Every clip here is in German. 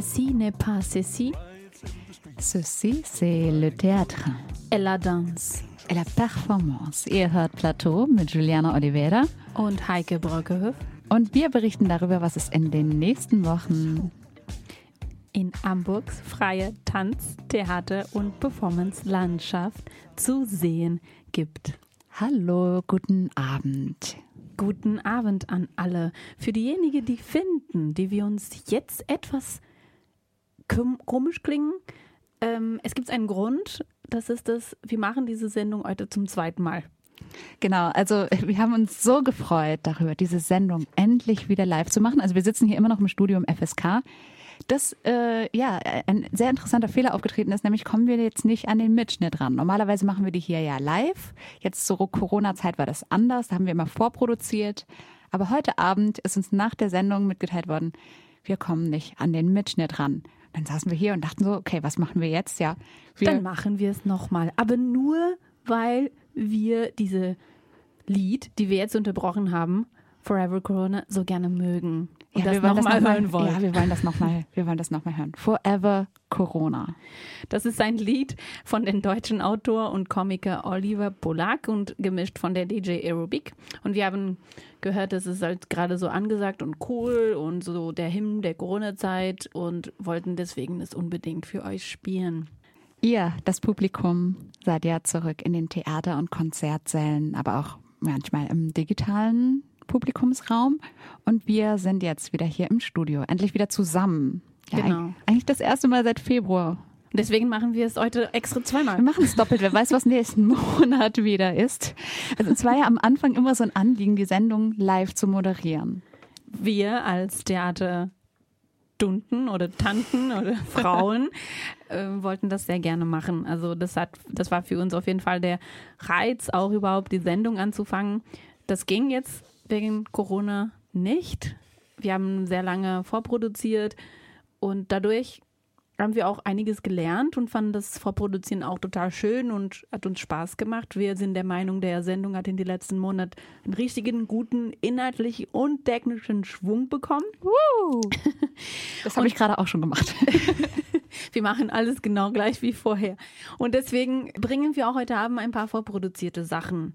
Ceci n'est pas ceci. Ceci, c'est le théâtre. Et la danse. Et la performance. Ihr hört Plateau mit Juliana Oliveira. Und Heike Brockhöf. Und wir berichten darüber, was es in den nächsten Wochen in Hamburgs freie Tanz-, Theater- und Performance-Landschaft zu sehen gibt. Hallo, guten Abend. Guten Abend an alle. Für diejenigen, die finden, die wir uns jetzt etwas komisch klingen, ähm, es gibt einen Grund. Das ist das, wir machen diese Sendung heute zum zweiten Mal. Genau, also wir haben uns so gefreut darüber, diese Sendung endlich wieder live zu machen. Also wir sitzen hier immer noch im Studio im FSK. Das äh, ja ein sehr interessanter Fehler aufgetreten ist, nämlich kommen wir jetzt nicht an den Mitschnitt ran. Normalerweise machen wir die hier ja live. Jetzt zur Corona-Zeit war das anders, da haben wir immer vorproduziert. Aber heute Abend ist uns nach der Sendung mitgeteilt worden, wir kommen nicht an den Mitschnitt ran. Dann saßen wir hier und dachten so, okay, was machen wir jetzt? Ja, wir dann machen wir es nochmal. Aber nur, weil wir diese Lied, die wir jetzt unterbrochen haben, Forever Corona, so gerne mögen. Und ja, das nochmal noch hören wollen. Ja, wir wollen das nochmal, wir wollen das nochmal hören. Forever Corona. Das ist ein Lied von dem deutschen Autor und Komiker Oliver Polak und gemischt von der DJ Aerobic. Und wir haben gehört, das ist halt gerade so angesagt und cool und so der Hymn der Corona-Zeit und wollten deswegen es unbedingt für euch spielen. Ihr, das Publikum, seid ja zurück in den Theater- und Konzertsälen, aber auch manchmal im digitalen Publikumsraum. Und wir sind jetzt wieder hier im Studio, endlich wieder zusammen. Ja, genau. Eigentlich das erste Mal seit Februar. Deswegen machen wir es heute extra zweimal. Wir machen es doppelt. Wer weiß, was nächsten Monat wieder ist. Also es war ja am Anfang immer so ein Anliegen, die Sendung live zu moderieren. Wir als Theater Stunden oder Tanten oder Frauen äh, wollten das sehr gerne machen. Also das hat, das war für uns auf jeden Fall der Reiz, auch überhaupt die Sendung anzufangen. Das ging jetzt wegen Corona nicht. Wir haben sehr lange vorproduziert und dadurch haben wir auch einiges gelernt und fanden das Vorproduzieren auch total schön und hat uns Spaß gemacht. Wir sind der Meinung, der Sendung hat in den letzten Monaten einen richtigen, guten, inhaltlichen und technischen Schwung bekommen. Uh, das habe ich gerade auch schon gemacht. wir machen alles genau gleich wie vorher. Und deswegen bringen wir auch heute Abend ein paar vorproduzierte Sachen.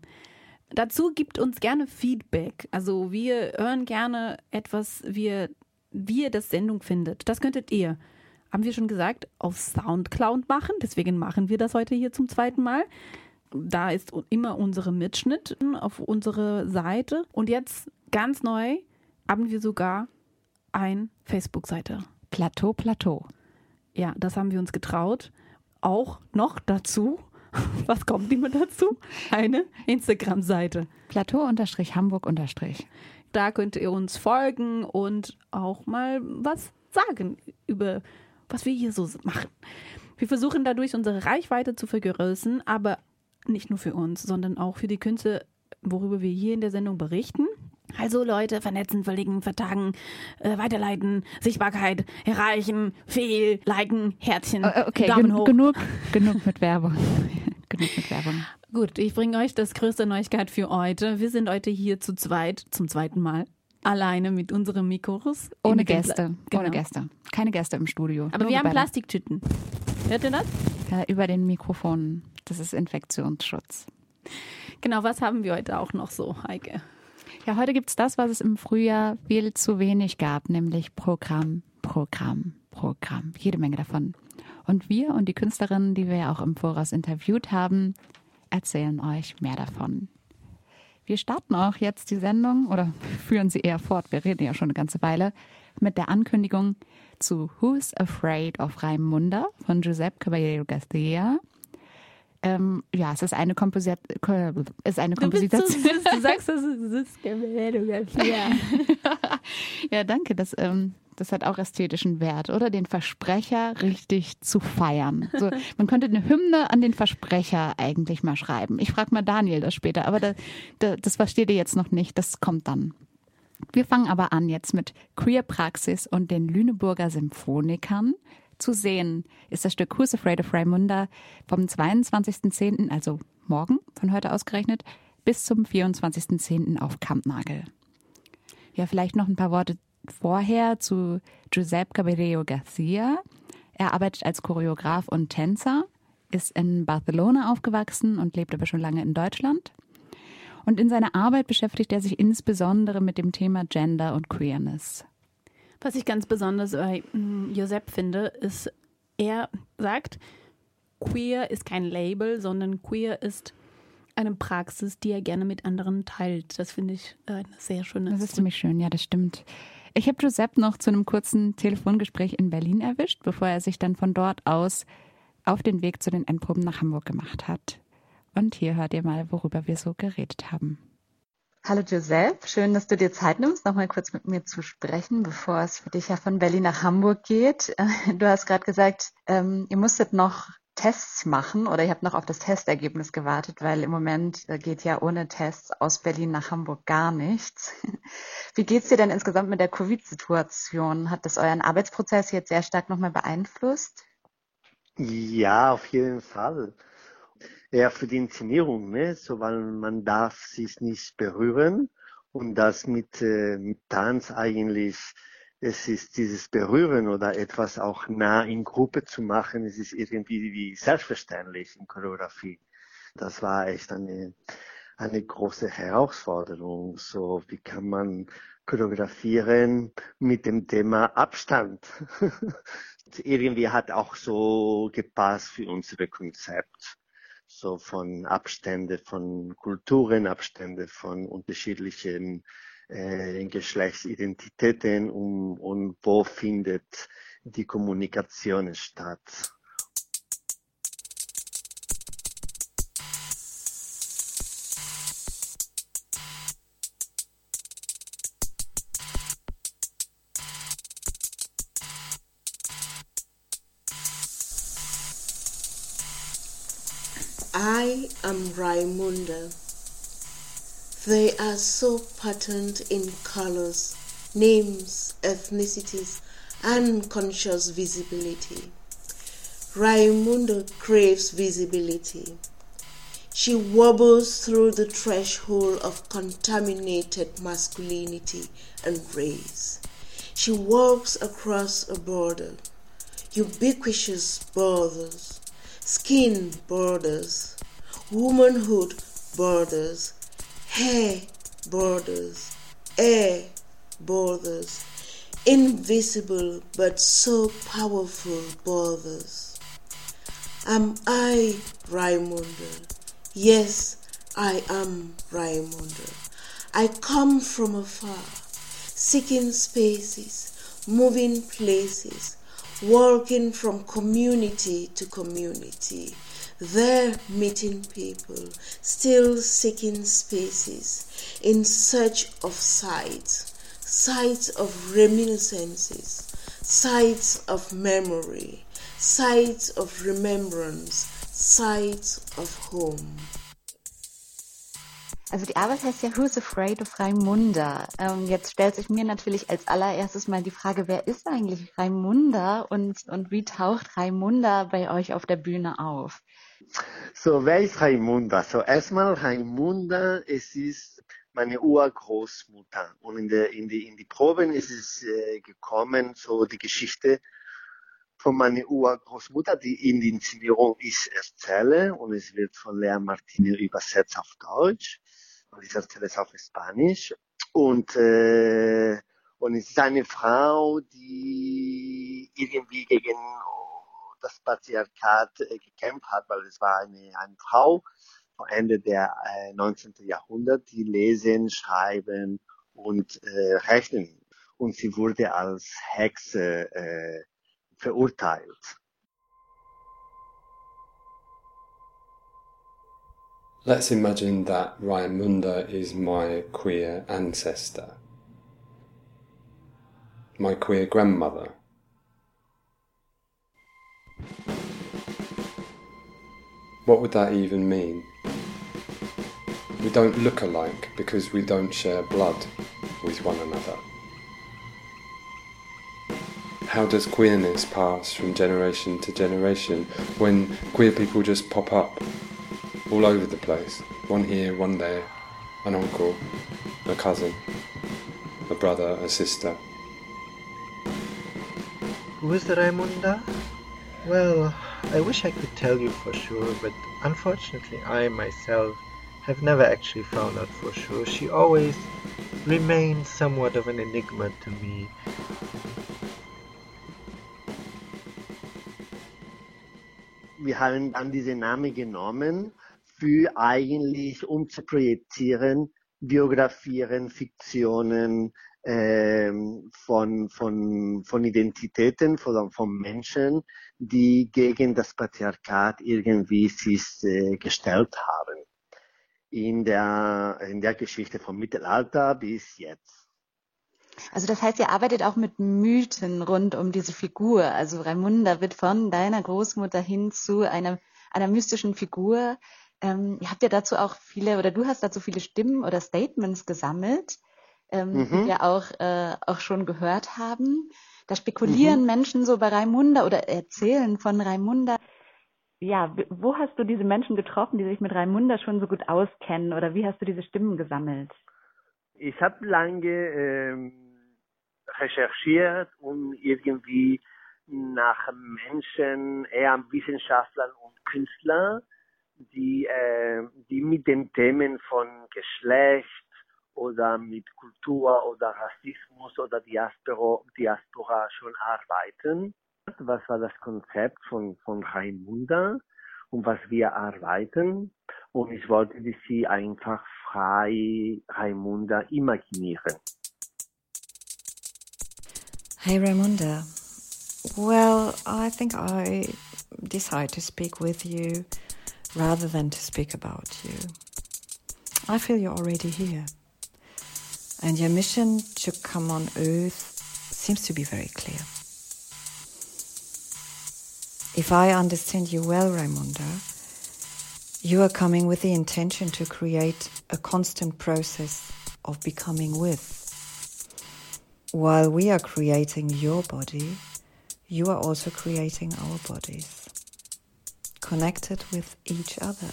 Dazu gibt uns gerne Feedback. Also wir hören gerne etwas, wie, wie ihr das Sendung findet. Das könntet ihr haben wir schon gesagt, auf Soundcloud machen. Deswegen machen wir das heute hier zum zweiten Mal. Da ist immer unsere Mitschnitt auf unserer Seite. Und jetzt ganz neu haben wir sogar ein Facebook-Seite. Plateau, Plateau. Ja, das haben wir uns getraut. Auch noch dazu, was kommt immer dazu? Eine Instagram-Seite. Plateau-Hamburg- Da könnt ihr uns folgen und auch mal was sagen über was wir hier so machen. Wir versuchen dadurch unsere Reichweite zu vergrößern, aber nicht nur für uns, sondern auch für die Künstler, worüber wir hier in der Sendung berichten. Also Leute, vernetzen, verlegen, vertagen, äh, weiterleiten, Sichtbarkeit, erreichen, fehl, liken, Herzchen, okay, Daumen gen hoch. Genug, genug mit Werbung. genug mit Werbung. Gut, ich bringe euch das größte Neuigkeit für heute. Wir sind heute hier zu zweit, zum zweiten Mal alleine mit unseren Mikros. Ohne Gäste. Genau. Ohne Gäste. Keine Gäste im Studio. Aber wir haben Plastiktüten. Hört ihr das? Ja, über den Mikrofonen. Das ist Infektionsschutz. Genau, was haben wir heute auch noch so, Heike? Ja, heute gibt es das, was es im Frühjahr viel zu wenig gab, nämlich Programm, Programm, Programm. Jede Menge davon. Und wir und die Künstlerinnen, die wir ja auch im Voraus interviewt haben, erzählen euch mehr davon. Wir starten auch jetzt die Sendung oder führen sie eher fort. Wir reden ja schon eine ganze Weile mit der Ankündigung zu Who's Afraid of Raimunda von Giuseppe Caballero Garcia. Ähm, ja, es ist eine, Komposit ist eine Komposition. Du, du, sagst, das ist Garcia. ja, danke. Das ähm, das hat auch ästhetischen Wert, oder? Den Versprecher richtig zu feiern. So, man könnte eine Hymne an den Versprecher eigentlich mal schreiben. Ich frage mal Daniel das später, aber da, da, das versteht ihr jetzt noch nicht. Das kommt dann. Wir fangen aber an jetzt mit Queer Praxis und den Lüneburger Symphonikern. Zu sehen ist das Stück Who's Afraid of Raimunda vom 22.10., also morgen, von heute ausgerechnet, bis zum 24.10. auf Kampnagel. Ja, vielleicht noch ein paar Worte vorher zu Giuseppe Caballero Garcia. Er arbeitet als Choreograf und Tänzer, ist in Barcelona aufgewachsen und lebt aber schon lange in Deutschland. Und in seiner Arbeit beschäftigt er sich insbesondere mit dem Thema Gender und Queerness. Was ich ganz besonders bei mm, Josep finde, ist, er sagt, queer ist kein Label, sondern queer ist eine Praxis, die er gerne mit anderen teilt. Das finde ich äh, eine sehr schöne. Das ist ziemlich schön, ja, das stimmt. Ich habe Giuseppe noch zu einem kurzen Telefongespräch in Berlin erwischt, bevor er sich dann von dort aus auf den Weg zu den Endproben nach Hamburg gemacht hat. Und hier hört ihr mal, worüber wir so geredet haben. Hallo Giuseppe, schön, dass du dir Zeit nimmst, nochmal kurz mit mir zu sprechen, bevor es für dich ja von Berlin nach Hamburg geht. Du hast gerade gesagt, ähm, ihr musstet noch Tests machen oder ihr habt noch auf das Testergebnis gewartet, weil im Moment äh, geht ja ohne Tests aus Berlin nach Hamburg gar nichts. Wie geht's dir denn insgesamt mit der Covid-Situation? Hat das euren Arbeitsprozess jetzt sehr stark nochmal beeinflusst? Ja, auf jeden Fall. Ja, für die Inszenierung, ne? so weil man darf sich nicht berühren und das mit, äh, mit Tanz eigentlich es ist dieses Berühren oder etwas auch nah in Gruppe zu machen, es ist irgendwie wie selbstverständlich in Choreografie. Das war echt eine, eine große Herausforderung. So, wie kann man choreografieren mit dem Thema Abstand? irgendwie hat auch so gepasst für unsere Konzept. So von Abstände von Kulturen, Abstände von unterschiedlichen äh, Geschlechtsidentitäten und, und wo findet die Kommunikation statt. They are so patterned in colors, names, ethnicities, and conscious visibility. Raimundo craves visibility. She wobbles through the threshold of contaminated masculinity and race. She walks across a border, ubiquitous borders, skin borders, womanhood borders, hair borders, air borders, invisible but so powerful borders. Am I Raimunda? Yes, I am Raimunda. I come from afar, seeking spaces, moving places, walking from community to community there meeting people, still seeking spaces, in search of sights, sights of reminiscences, sights of memory, sights of remembrance, sights of home. Also die Arbeit heißt ja Who's Afraid of Raimunda. Ähm, jetzt stellt sich mir natürlich als allererstes mal die Frage, wer ist eigentlich Raimunda und, und wie taucht Raimunda bei euch auf der Bühne auf? So, wer ist Raimunda? So, erstmal Raimunda, es ist meine Urgroßmutter. Und in, der, in, die, in die Proben ist es äh, gekommen, so die Geschichte von meiner Urgroßmutter, die in die Inszenierung ich erzähle und es wird von Lea Martini übersetzt auf Deutsch und ich erzähle es auf Spanisch und äh, und es ist eine Frau, die irgendwie gegen das Patriarchat äh, gekämpft hat, weil es war eine, eine Frau vor Ende der äh, 19. Jahrhundert, die lesen, schreiben und äh, rechnen. Und sie wurde als Hexe äh, verurteilt. Let's imagine that Raimunda is my queer ancestor, my queer grandmother. What would that even mean? We don't look alike because we don't share blood with one another. How does queerness pass from generation to generation when queer people just pop up all over the place? One here, one there, an uncle, a cousin, a brother, a sister, Who is the Raimunda? Well, I wish I could tell you for sure, but unfortunately I myself have never actually found out for sure. She always remains somewhat of an enigma to me. Wir haben dann diesen Namen genommen, für eigentlich um zu projizieren, Biografieren, Fiktionen von, von, von Identitäten, von, von Menschen, die gegen das Patriarchat irgendwie sich äh, gestellt haben in der, in der Geschichte vom Mittelalter bis jetzt. Also das heißt, ihr arbeitet auch mit Mythen rund um diese Figur. Also Raimunda wird von deiner Großmutter hin zu einer, einer mystischen Figur. Ähm, ihr habt ja dazu auch viele, oder du hast dazu viele Stimmen oder Statements gesammelt, ähm, mhm. die wir auch, äh, auch schon gehört haben. Da spekulieren mhm. Menschen so bei Raimunda oder erzählen von Raimunda ja, wo hast du diese Menschen getroffen, die sich mit Raimunda schon so gut auskennen oder wie hast du diese Stimmen gesammelt? Ich habe lange ähm, recherchiert und irgendwie nach Menschen, eher Wissenschaftlern und Künstlern, die, äh, die mit den Themen von Geschlecht oder mit Kultur oder Rassismus oder Diaspora, Diaspora schon arbeiten was war das Konzept von, von Raimunda und was wir arbeiten. Und ich wollte sie einfach frei Raimunda imaginieren. Hey Raimunda, well, I think I decide to speak with you rather than to speak about you. I feel you're already here. And your mission to come on Earth seems to be very clear. If I understand you well, Raimunda, you are coming with the intention to create a constant process of becoming with. While we are creating your body, you are also creating our bodies, connected with each other,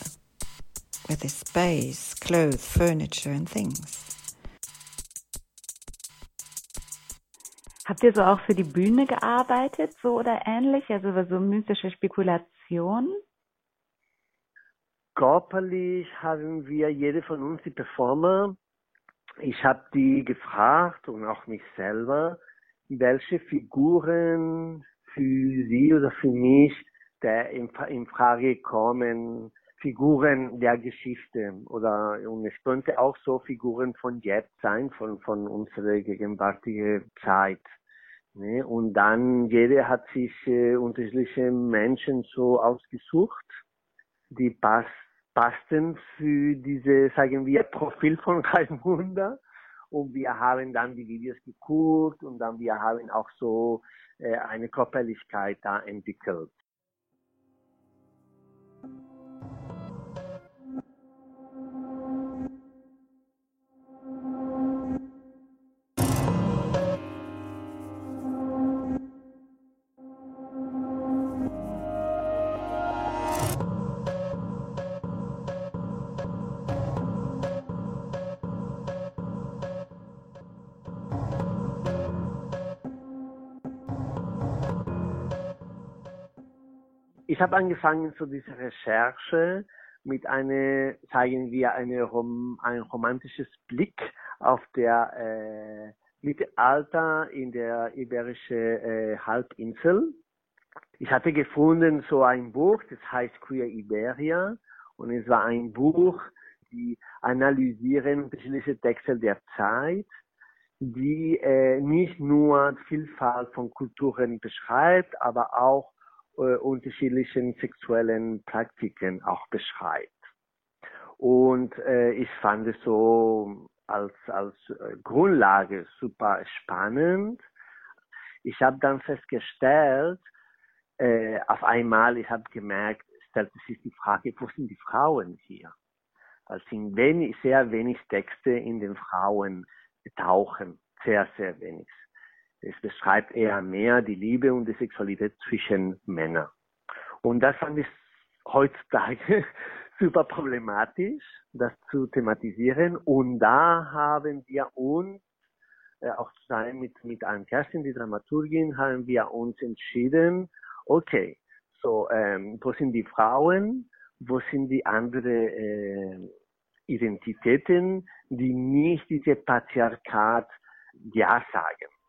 with the space, clothes, furniture, and things. Habt ihr so auch für die Bühne gearbeitet, so oder ähnlich? Also so mystische Spekulation? Körperlich haben wir, jede von uns, die Performer, ich habe die gefragt und auch mich selber, welche Figuren für sie oder für mich der in, in Frage kommen, Figuren der Geschichte oder und es könnte auch so Figuren von jetzt sein, von, von unserer gegenwärtigen Zeit. Ne? Und dann jeder hat sich äh, unterschiedliche Menschen so ausgesucht, die pass passten für diese, sagen wir, Profil von Raimunda. Und wir haben dann die Videos geguckt und dann wir haben auch so äh, eine Körperlichkeit da entwickelt. Ich habe angefangen zu dieser Recherche mit einer, sagen wir, eine Rom, ein romantisches Blick auf der äh, Mittelalter in der iberischen äh, Halbinsel. Ich hatte gefunden so ein Buch, das heißt Queer Iberia und es war ein Buch, die analysieren unterschiedliche Texte der Zeit, die äh, nicht nur Vielfalt von Kulturen beschreibt, aber auch äh, unterschiedlichen sexuellen Praktiken auch beschreibt. Und äh, ich fand es so als, als äh, Grundlage super spannend. Ich habe dann festgestellt, äh, auf einmal, ich habe gemerkt, stellte sich die Frage, wo sind die Frauen hier? Es sind wenig, sehr wenig Texte in den Frauen tauchen, sehr, sehr wenig. Es beschreibt eher mehr die Liebe und die Sexualität zwischen Männern. Und das fand ich heutzutage super problematisch, das zu thematisieren. Und da haben wir uns äh, auch zusammen mit, mit Ann-Kerstin, die Dramaturgin, haben wir uns entschieden, okay, so, ähm, wo sind die Frauen, wo sind die anderen äh, Identitäten, die nicht diese Patriarchat Ja sagen.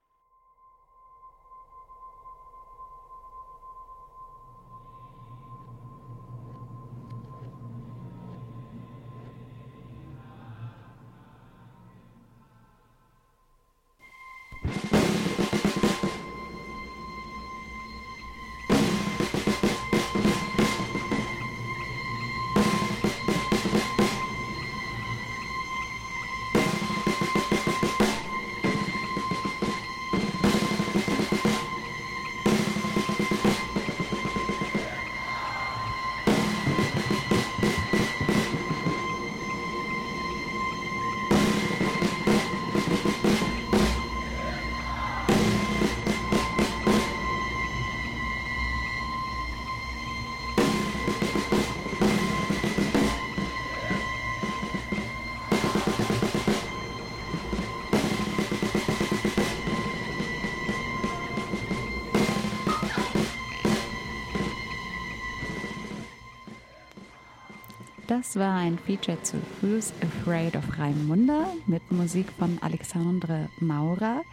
Das war ein Feature zu Who's Afraid of Raimunda mit Musik von Alexandre Maurer.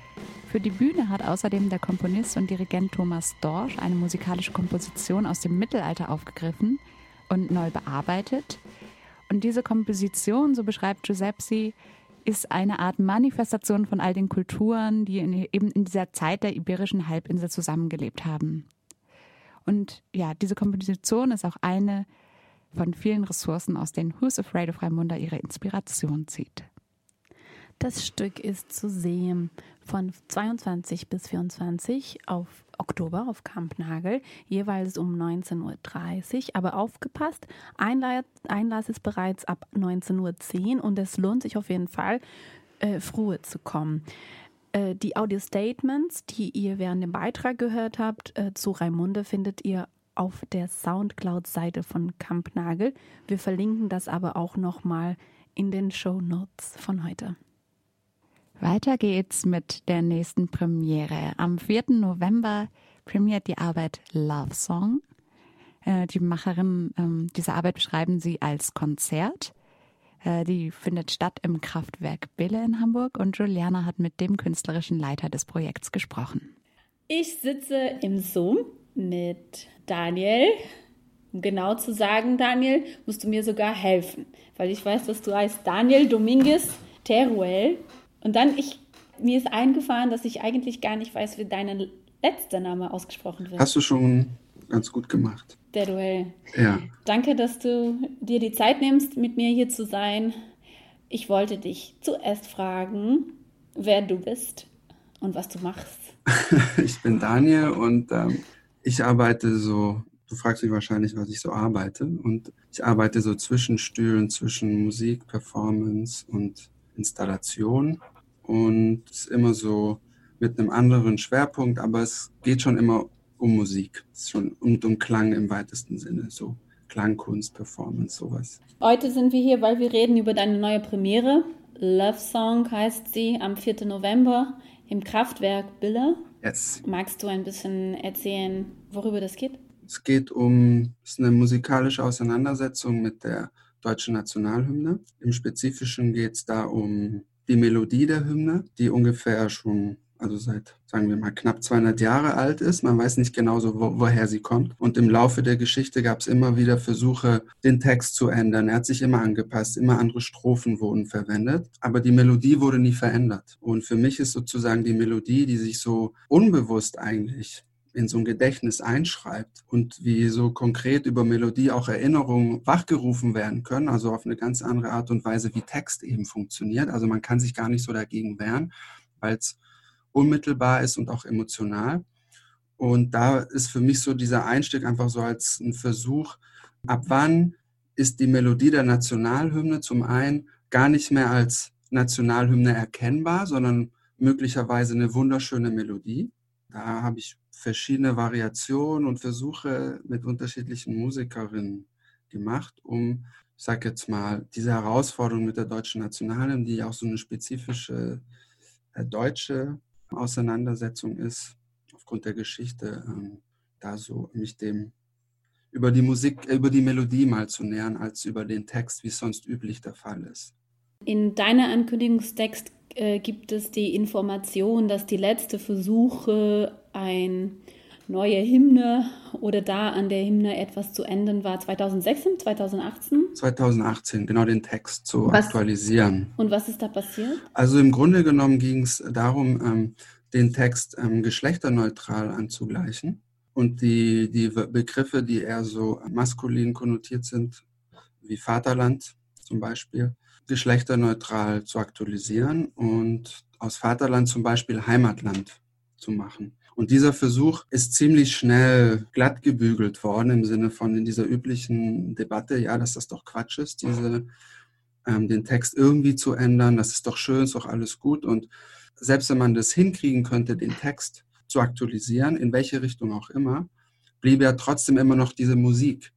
Für die Bühne hat außerdem der Komponist und Dirigent Thomas Dorsch eine musikalische Komposition aus dem Mittelalter aufgegriffen und neu bearbeitet. Und diese Komposition, so beschreibt Giuseppe, ist eine Art Manifestation von all den Kulturen, die in, eben in dieser Zeit der iberischen Halbinsel zusammengelebt haben. Und ja, diese Komposition ist auch eine von vielen Ressourcen, aus denen Who's Afraid of Raimunda ihre Inspiration zieht. Das Stück ist zu sehen von 22 bis 24 auf Oktober auf Kampnagel, jeweils um 19.30 Uhr. Aber aufgepasst, Einlass, ist bereits ab 19.10 Uhr und es lohnt sich auf jeden Fall, äh, früher zu kommen. Äh, die Audio-Statements, die ihr während dem Beitrag gehört habt, äh, zu Raimunde findet ihr auf der Soundcloud-Seite von Kampnagel. Wir verlinken das aber auch nochmal in den Show Notes von heute. Weiter geht's mit der nächsten Premiere. Am 4. November premiert die Arbeit Love Song. Äh, die Macherin ähm, dieser Arbeit beschreiben sie als Konzert. Äh, die findet statt im Kraftwerk Bille in Hamburg und Juliana hat mit dem künstlerischen Leiter des Projekts gesprochen. Ich sitze im Zoom mit Daniel. Um genau zu sagen, Daniel, musst du mir sogar helfen, weil ich weiß, dass du heißt Daniel Dominguez Teruel. Und dann, ich, mir ist eingefahren, dass ich eigentlich gar nicht weiß, wie dein letzter Name ausgesprochen wird. Hast du schon ganz gut gemacht. Teruel. Ja. Danke, dass du dir die Zeit nimmst, mit mir hier zu sein. Ich wollte dich zuerst fragen, wer du bist und was du machst. ich bin Daniel und ähm, ich arbeite so, du fragst mich wahrscheinlich, was ich so arbeite. Und ich arbeite so zwischen Stühlen, zwischen Musik, Performance und Installation. Und es ist immer so mit einem anderen Schwerpunkt, aber es geht schon immer um Musik. Schon um, um Klang im weitesten Sinne, so Klangkunst, Performance, sowas. Heute sind wir hier, weil wir reden über deine neue Premiere. Love Song heißt sie am 4. November im Kraftwerk Bille. Yes. Magst du ein bisschen erzählen, worüber das geht? Es geht um, es ist eine musikalische Auseinandersetzung mit der deutschen Nationalhymne. Im Spezifischen geht es da um die Melodie der Hymne, die ungefähr schon also seit, sagen wir mal, knapp 200 Jahre alt ist. Man weiß nicht genau so, wo, woher sie kommt. Und im Laufe der Geschichte gab es immer wieder Versuche, den Text zu ändern. Er hat sich immer angepasst, immer andere Strophen wurden verwendet, aber die Melodie wurde nie verändert. Und für mich ist sozusagen die Melodie, die sich so unbewusst eigentlich in so ein Gedächtnis einschreibt und wie so konkret über Melodie auch Erinnerungen wachgerufen werden können, also auf eine ganz andere Art und Weise, wie Text eben funktioniert. Also man kann sich gar nicht so dagegen wehren, weil es unmittelbar ist und auch emotional. Und da ist für mich so dieser Einstieg einfach so als ein Versuch, ab wann ist die Melodie der Nationalhymne zum einen gar nicht mehr als Nationalhymne erkennbar, sondern möglicherweise eine wunderschöne Melodie. Da habe ich verschiedene Variationen und Versuche mit unterschiedlichen Musikerinnen gemacht, um, ich sage jetzt mal, diese Herausforderung mit der deutschen Nationalhymne, die auch so eine spezifische äh, deutsche Auseinandersetzung ist, aufgrund der Geschichte, ähm, da so mich dem über die Musik, über die Melodie mal zu nähern, als über den Text, wie es sonst üblich der Fall ist. In deiner Ankündigungstext äh, gibt es die Information, dass die letzte Versuche, ein neue Hymne oder da an der Hymne etwas zu ändern war 2016, 2018? 2018, genau den Text zu was, aktualisieren. Und was ist da passiert? Also im Grunde genommen ging es darum, ähm, den Text ähm, geschlechterneutral anzugleichen und die, die Begriffe, die eher so maskulin konnotiert sind, wie Vaterland zum Beispiel, geschlechterneutral zu aktualisieren und aus Vaterland zum Beispiel Heimatland zu machen. Und dieser Versuch ist ziemlich schnell glatt gebügelt worden im Sinne von in dieser üblichen Debatte, ja, dass das doch Quatsch ist, diese, ähm, den Text irgendwie zu ändern, das ist doch schön, ist doch alles gut. Und selbst wenn man das hinkriegen könnte, den Text zu aktualisieren, in welche Richtung auch immer, bliebe ja trotzdem immer noch diese Musik,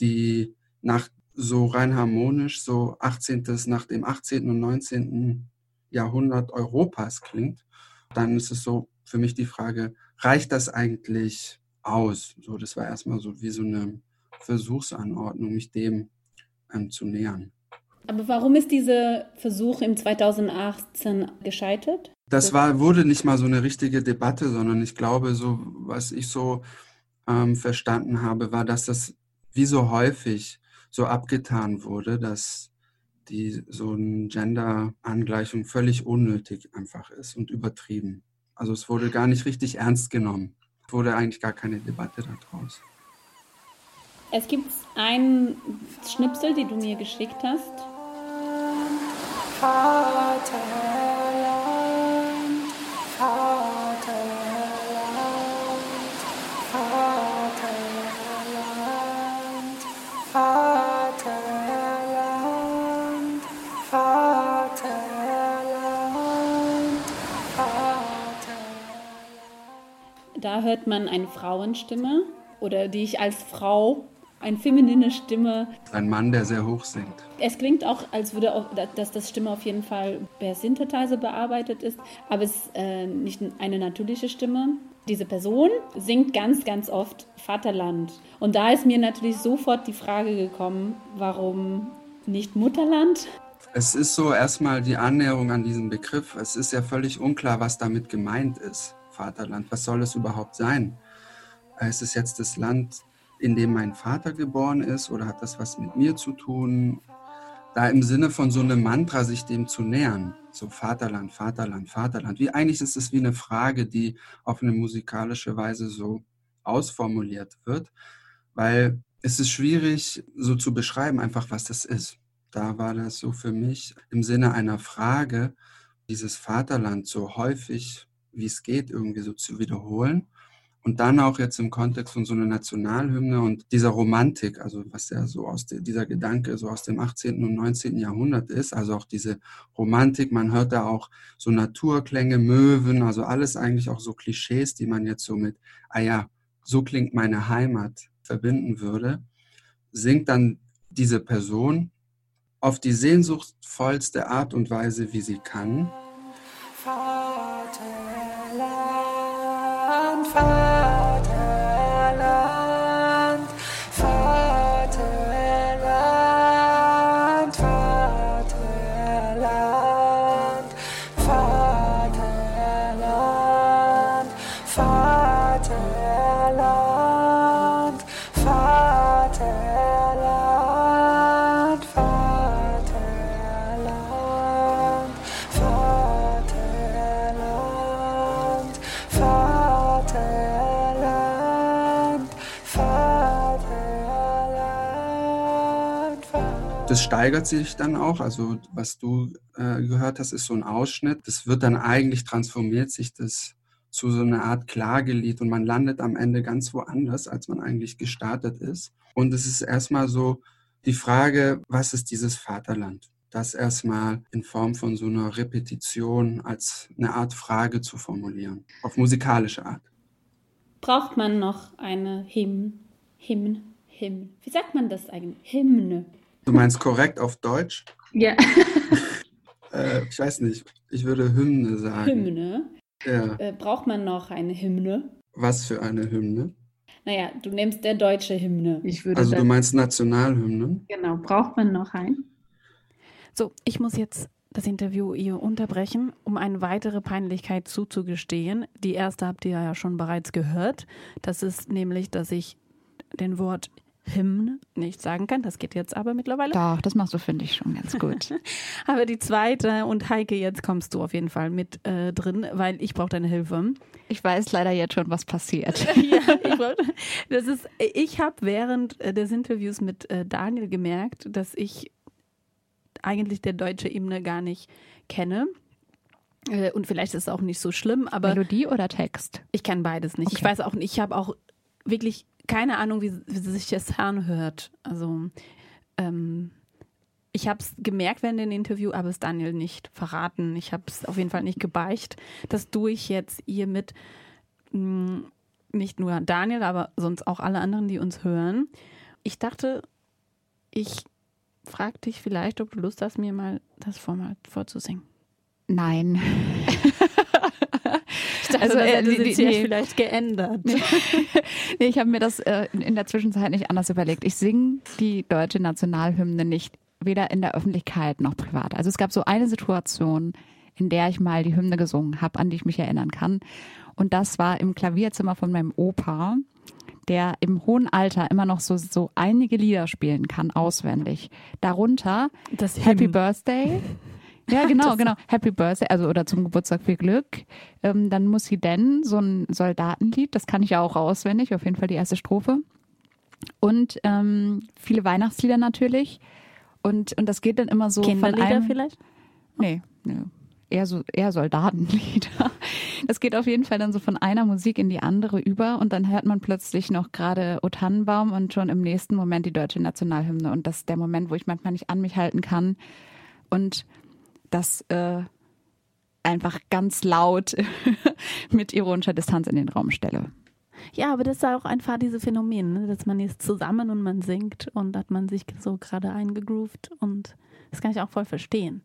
die nach so rein harmonisch, so 18. nach dem 18. und 19. Jahrhundert Europas klingt, dann ist es so für mich die Frage, reicht das eigentlich aus? So, das war erstmal so wie so eine Versuchsanordnung, mich dem ähm, zu nähern. Aber warum ist dieser Versuch im 2018 gescheitert? Das war, wurde nicht mal so eine richtige Debatte, sondern ich glaube, so was ich so ähm, verstanden habe, war, dass das wie so häufig so abgetan wurde, dass die so eine Gender-Angleichung völlig unnötig einfach ist und übertrieben. Also es wurde gar nicht richtig ernst genommen. Es wurde eigentlich gar keine Debatte daraus. Es gibt einen Schnipsel, den du mir geschickt hast. Vater. Hört man eine Frauenstimme oder die ich als Frau eine feminine Stimme. Ein Mann, der sehr hoch singt. Es klingt auch, als würde auch, dass das Stimme auf jeden Fall per Synthesizer bearbeitet ist, aber es ist äh, nicht eine natürliche Stimme. Diese Person singt ganz, ganz oft Vaterland. Und da ist mir natürlich sofort die Frage gekommen, warum nicht Mutterland? Es ist so erstmal die Annäherung an diesen Begriff. Es ist ja völlig unklar, was damit gemeint ist. Vaterland? Was soll es überhaupt sein? Ist es jetzt das Land, in dem mein Vater geboren ist oder hat das was mit mir zu tun? Da im Sinne von so einem Mantra sich dem zu nähern, so Vaterland, Vaterland, Vaterland. Wie eigentlich ist es wie eine Frage, die auf eine musikalische Weise so ausformuliert wird, weil es ist schwierig so zu beschreiben, einfach was das ist. Da war das so für mich im Sinne einer Frage, dieses Vaterland so häufig wie es geht, irgendwie so zu wiederholen. Und dann auch jetzt im Kontext von so einer Nationalhymne und dieser Romantik, also was ja so aus der, dieser Gedanke so aus dem 18. und 19. Jahrhundert ist, also auch diese Romantik, man hört da auch so Naturklänge, Möwen, also alles eigentlich auch so Klischees, die man jetzt so mit, ah ja, so klingt meine Heimat verbinden würde, singt dann diese Person auf die sehnsuchtvollste Art und Weise, wie sie kann. Steigert sich dann auch. Also was du äh, gehört hast, ist so ein Ausschnitt. Das wird dann eigentlich transformiert sich das zu so einer Art Klagelied und man landet am Ende ganz woanders, als man eigentlich gestartet ist. Und es ist erstmal so die Frage, was ist dieses Vaterland? Das erstmal in Form von so einer Repetition als eine Art Frage zu formulieren, auf musikalische Art. Braucht man noch eine Hymn, Hymn, Hymn? Wie sagt man das eigentlich? Hymne. Du meinst korrekt auf Deutsch? Ja. äh, ich weiß nicht. Ich würde Hymne sagen. Hymne. Ja. Äh, braucht man noch eine Hymne? Was für eine Hymne? Naja, du nimmst der deutsche Hymne. Ich würde Also du meinst Nationalhymnen? Genau, braucht man noch einen? So, ich muss jetzt das Interview hier unterbrechen, um eine weitere Peinlichkeit zuzugestehen. Die erste habt ihr ja schon bereits gehört. Das ist nämlich, dass ich den Wort Hymne nicht sagen kann. Das geht jetzt aber mittlerweile. Doch, das machst du, finde ich, schon ganz gut. Aber die zweite und Heike, jetzt kommst du auf jeden Fall mit äh, drin, weil ich brauche deine Hilfe. Ich weiß leider jetzt schon, was passiert. ja, ich, brauch- das ist, ich habe während äh, des Interviews mit äh, Daniel gemerkt, dass ich eigentlich der deutsche Hymne gar nicht kenne. Äh, Und vielleicht ist es auch nicht so schlimm, aber Melodie oder Text? ich kann beides nicht. Ich Okay. weiß auch nicht, ich habe auch wirklich keine Ahnung, wie, wie sich das anhört. Also ähm, ich habe es gemerkt während dem Interview, aber es Daniel nicht verraten. Ich habe es auf jeden Fall nicht gebeicht. Das tue ich jetzt hiermit mh, nicht nur Daniel, aber sonst auch alle anderen, die uns hören. Ich dachte, ich frage dich vielleicht, ob du Lust hast, mir mal das Format vorzusingen. Nein. Ich dachte, Also, äh, hätte die- sich nee. vielleicht geändert. nee, ich habe mir das äh, in der Zwischenzeit nicht anders überlegt. Ich singe die deutsche Nationalhymne nicht, weder in der Öffentlichkeit noch privat. Also es gab so eine Situation, in der ich mal die Hymne gesungen habe, an die ich mich erinnern kann. Und das war im Klavierzimmer von meinem Opa, der im hohen Alter immer noch so, so einige Lieder spielen kann, auswendig. Darunter Das Happy Hymn. Birthday. Ja, genau, genau. Happy Birthday, also oder zum Geburtstag viel Glück. Ähm, dann muss sie denn so ein Soldatenlied, das kann ich ja auch auswendig, auf jeden Fall die erste Strophe. Und ähm, viele Weihnachtslieder natürlich. Und, und das geht dann immer so von Kinderlieder einem, vielleicht? Nee, nee. Eher, so, eher Soldatenlieder. Das geht auf jeden Fall dann so von einer Musik in die andere über und dann hört man plötzlich noch gerade O Tannenbaum und schon im nächsten Moment die deutsche Nationalhymne. Und das ist der Moment, wo ich manchmal nicht an mich halten kann und das äh, einfach ganz laut mit ironischer Distanz in den Raum stelle. Ja, aber das ist auch einfach diese Phänomen, ne? dass man ist zusammen und man singt und hat man sich so gerade eingegroovt und das kann ich auch voll verstehen.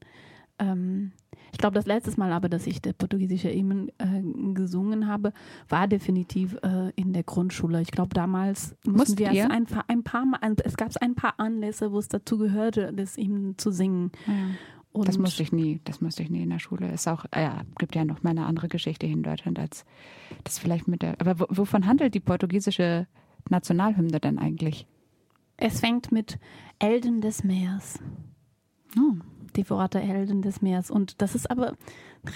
Ähm, ich glaube, das letzte Mal aber, dass ich der portugiesische Hymnen äh, gesungen habe, war definitiv äh, in der Grundschule. Ich glaube, damals mussten wir ihr? es ein, paar- ein paar Mal, es gab ein paar Anlässe, wo es dazu gehörte, das Hymnen zu singen. Und Das musste ich nie, das musste ich nie in der Schule. Ist auch, ja, gibt ja noch mal eine andere Geschichte hier in Deutschland als das vielleicht mit der. Aber wo- wovon handelt die portugiesische Nationalhymne denn eigentlich? es fängt mit Elden des Meers. Oh. die Worte Helden des Meers. Und das ist aber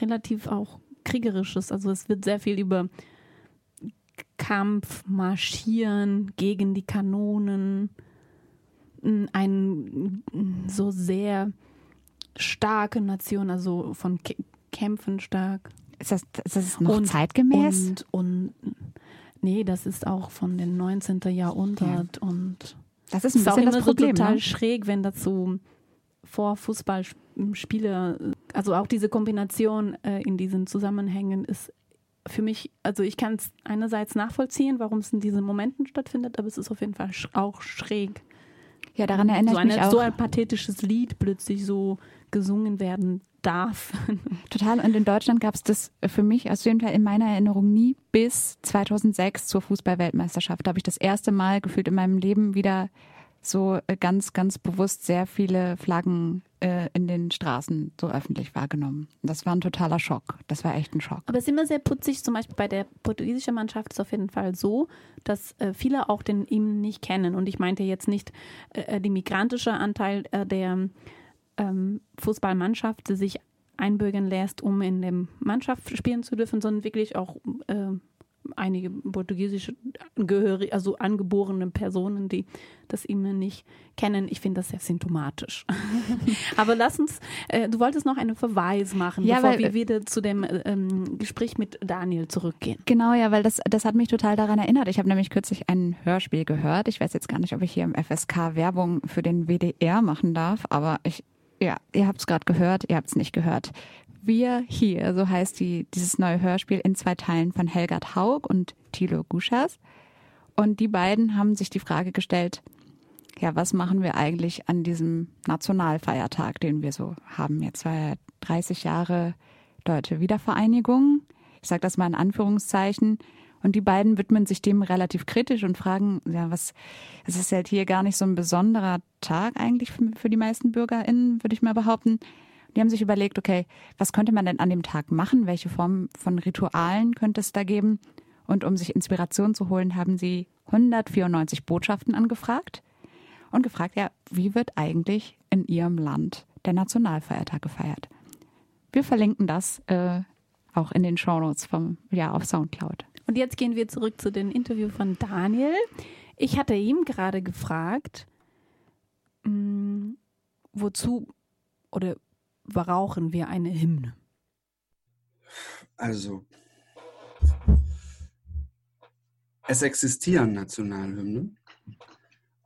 relativ auch kriegerisches. Also es wird sehr viel über Kampf, Marschieren gegen die Kanonen, ein so sehr starke Nation, also von Kä- Kämpfen stark. Ist das, ist das noch Und- zeitgemäß? Und, und nee, das ist auch von den 19. Jahrhundert und das ist ein ist auch bisschen immer das Problem. so total ne? schräg, wenn das so vor Fußballspiele, also auch diese Kombination äh, in diesen Zusammenhängen ist für mich, also ich kann es einerseits nachvollziehen, warum es in diesen Momenten stattfindet, aber es ist auf jeden Fall sch auch schräg. Ja, daran erinnere so, ich mich eine, auch. so ein pathetisches Lied plötzlich so gesungen werden darf. Total. Und in Deutschland gab es das für mich aus jeden Fall in meiner Erinnerung nie bis 2006 zur Fußballweltmeisterschaft. Da habe ich das erste Mal gefühlt in meinem Leben wieder so äh, ganz, ganz bewusst sehr viele Flaggen äh, in den Straßen so öffentlich wahrgenommen. Das war ein totaler Schock. Das war echt ein Schock. Aber es ist immer sehr putzig, zum Beispiel bei der portugiesischen Mannschaft ist es auf jeden Fall so, dass äh, viele auch den ihm nicht kennen. Und ich meinte jetzt nicht äh, die migrantische Anteil äh, der ähm, Fußballmannschaft, sich einbürgern lässt, um in der Mannschaft spielen zu dürfen, sondern wirklich auch äh, einige portugiesische Angehörige, also angeborene Personen, die das immer nicht kennen. Ich finde das sehr symptomatisch. Aber lass uns, äh, du wolltest noch einen Verweis machen, Ja, bevor weil- wir wieder zu dem ähm, Gespräch mit Daniel zurückgehen. Genau, ja, weil das, das hat mich total daran erinnert. Ich habe nämlich kürzlich ein Hörspiel gehört. Ich weiß jetzt gar nicht, ob ich hier im FSK Werbung für den WDR machen darf, aber ich, ja, ihr habt es gerade gehört, ihr habt es nicht gehört. Wir hier, so heißt die, dieses neue Hörspiel in zwei Teilen von Helgard Haug und Thilo Guschas. Und die beiden haben sich die Frage gestellt, ja, was machen wir eigentlich an diesem Nationalfeiertag, den wir so haben? Jetzt war ja 30 Jahre deutsche Wiedervereinigung. Ich sage das mal in Anführungszeichen. Und die beiden widmen sich dem relativ kritisch und fragen, ja, was, es ist halt hier gar nicht so ein besonderer Tag eigentlich für, für die meisten BürgerInnen, würde ich mal behaupten. Die haben sich überlegt, okay, was könnte man denn an dem Tag machen? Welche Form von Ritualen könnte es da geben? Und um sich Inspiration zu holen, haben sie 194 Botschaften angefragt und gefragt, ja, wie wird eigentlich in ihrem Land der Nationalfeiertag gefeiert? Wir verlinken das äh, auch in den Shownotes vom ja auf Soundcloud. Und jetzt gehen wir zurück zu dem Interview von Daniel. Ich hatte ihm gerade gefragt, mh, mm, wozu oder brauchen wir eine Hymne? Also, es existieren Nationalhymnen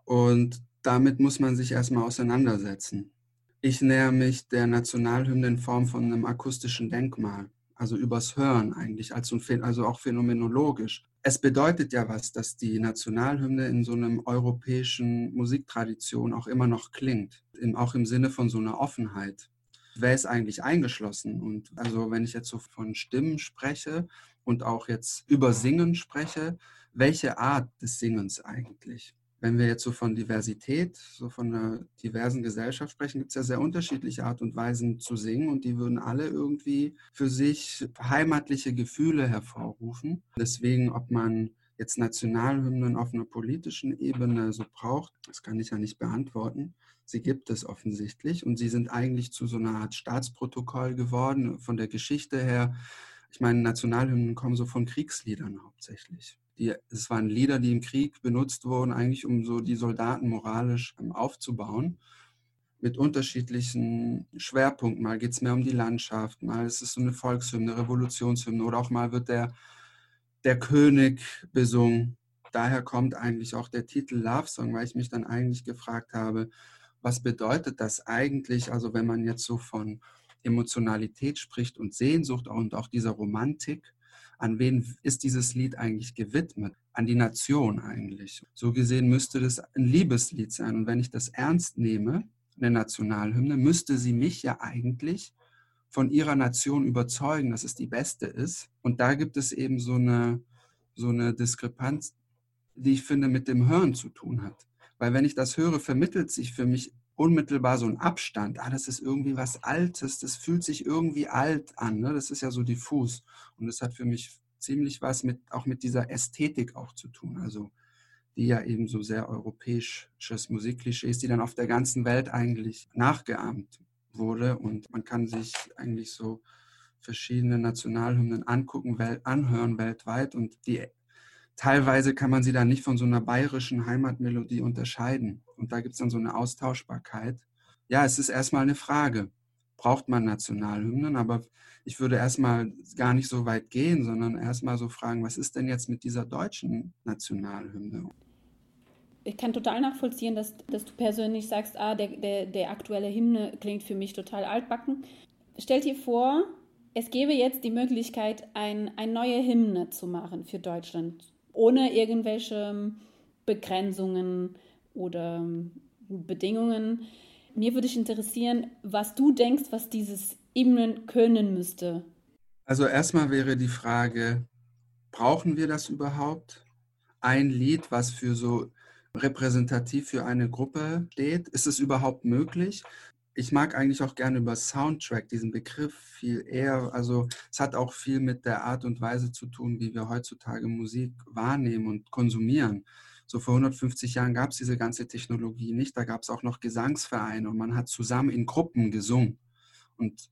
und damit muss man sich erstmal auseinandersetzen. Ich näher mich der Nationalhymne in Form von einem akustischen Denkmal also übers Hören eigentlich, also, also auch phänomenologisch. Es bedeutet ja was, dass die Nationalhymne in so einem europäischen Musiktradition auch immer noch klingt, im, auch im Sinne von so einer Offenheit. Wer ist eigentlich eingeschlossen? Und also wenn ich jetzt so von Stimmen spreche und auch jetzt über Singen spreche, welche Art des Singens eigentlich? Wenn wir jetzt so von Diversität, so von einer diversen Gesellschaft sprechen, gibt es ja sehr unterschiedliche Art und Weisen zu singen und die würden alle irgendwie für sich heimatliche Gefühle hervorrufen. Deswegen, ob man jetzt Nationalhymnen auf einer politischen Ebene so braucht, das kann ich ja nicht beantworten. Sie gibt es offensichtlich und sie sind eigentlich zu so einer Art Staatsprotokoll geworden von der Geschichte her. Ich meine, Nationalhymnen kommen so von Kriegsliedern hauptsächlich. Die, es waren Lieder, die im Krieg benutzt wurden, eigentlich um so die Soldaten moralisch ähm, aufzubauen, mit unterschiedlichen Schwerpunkten. Mal geht es mehr um die Landschaft, mal ist es so eine Volkshymne, Revolutionshymne oder auch mal wird der, der König besungen. Daher kommt eigentlich auch der Titel Love Song, weil ich mich dann eigentlich gefragt habe, was bedeutet das eigentlich, also wenn man jetzt so von Emotionalität spricht und Sehnsucht und auch dieser Romantik, an wen ist dieses Lied eigentlich gewidmet? An die Nation eigentlich. So gesehen müsste das ein Liebeslied sein. Und wenn ich das ernst nehme, eine Nationalhymne, müsste sie mich ja eigentlich von ihrer Nation überzeugen, dass es die beste ist. Und da gibt es eben so eine, so eine Diskrepanz, die ich finde mit dem Hören zu tun hat. Weil wenn ich das höre, vermittelt sich für mich unmittelbar so ein Abstand. Ah, das ist irgendwie was Altes, das fühlt sich irgendwie alt an. Ne? Das ist ja so diffus. Und das hat für mich ziemlich was mit, auch mit dieser Ästhetik auch zu tun. Also die ja eben so sehr europäisches Musikklischee ist, die dann auf der ganzen Welt eigentlich nachgeahmt wurde. Und man kann sich eigentlich so verschiedene Nationalhymnen angucken, anhören weltweit. Und die teilweise kann man sie dann nicht von so einer bayerischen Heimatmelodie unterscheiden. Und da gibt es dann so eine Austauschbarkeit. Ja, es ist erstmal eine Frage. Braucht man Nationalhymnen? Aber ich würde erstmal gar nicht so weit gehen, sondern erstmal so fragen, was ist denn jetzt mit dieser deutschen Nationalhymne? Ich kann total nachvollziehen, dass, dass du persönlich sagst, ah, der, der, der aktuelle Hymne klingt für mich total altbacken. Stell dir vor, es gäbe jetzt die Möglichkeit, ein, eine neue Hymne zu machen für Deutschland ohne irgendwelche Begrenzungen oder Bedingungen. Mir würde ich interessieren, was du denkst, was dieses Ebenen können müsste. Also erstmal wäre die Frage, brauchen wir das überhaupt? Ein Lied, was für so repräsentativ für eine Gruppe steht, ist es überhaupt möglich? ich mag eigentlich auch gerne über Soundtrack, diesen Begriff viel eher. Also es hat auch viel mit der Art und Weise zu tun, wie wir heutzutage Musik wahrnehmen und konsumieren. So vor 150 Jahren gab es diese ganze Technologie nicht. Da gab es auch noch Gesangsvereine und man hat zusammen in Gruppen gesungen. Und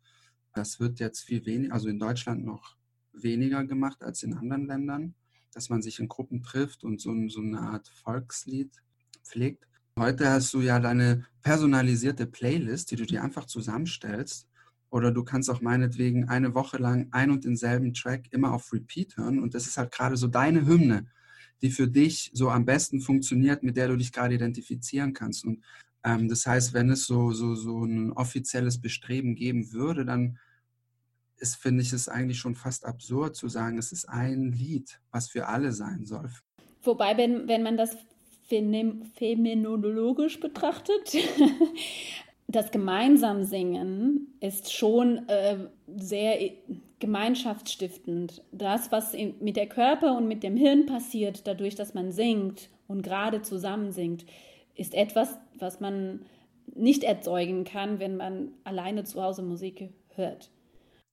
das wird jetzt viel weniger, also in Deutschland noch weniger gemacht als in anderen Ländern, dass man sich in Gruppen trifft und so, so eine Art Volkslied pflegt. Heute hast du ja deine personalisierte Playlist, die du dir einfach zusammenstellst. Oder du kannst auch meinetwegen eine Woche lang ein und denselben Track immer auf Repeat hören. Und das ist halt gerade so deine Hymne, die für dich so am besten funktioniert, mit der du dich gerade identifizieren kannst. Und ähm, das heißt, wenn es so, so, so ein offizielles Bestreben geben würde, dann ist, finde ich es eigentlich schon fast absurd zu sagen, es ist ein Lied, was für alle sein soll. Wobei, wenn, wenn man das phänomenologisch betrachtet, das gemeinsam Singen ist schon äh, sehr gemeinschaftsstiftend. Das, was mit der Körper und mit dem Hirn passiert, dadurch, dass man singt und gerade zusammen singt, ist etwas, was man nicht erzeugen kann, wenn man alleine zu Hause Musik hört.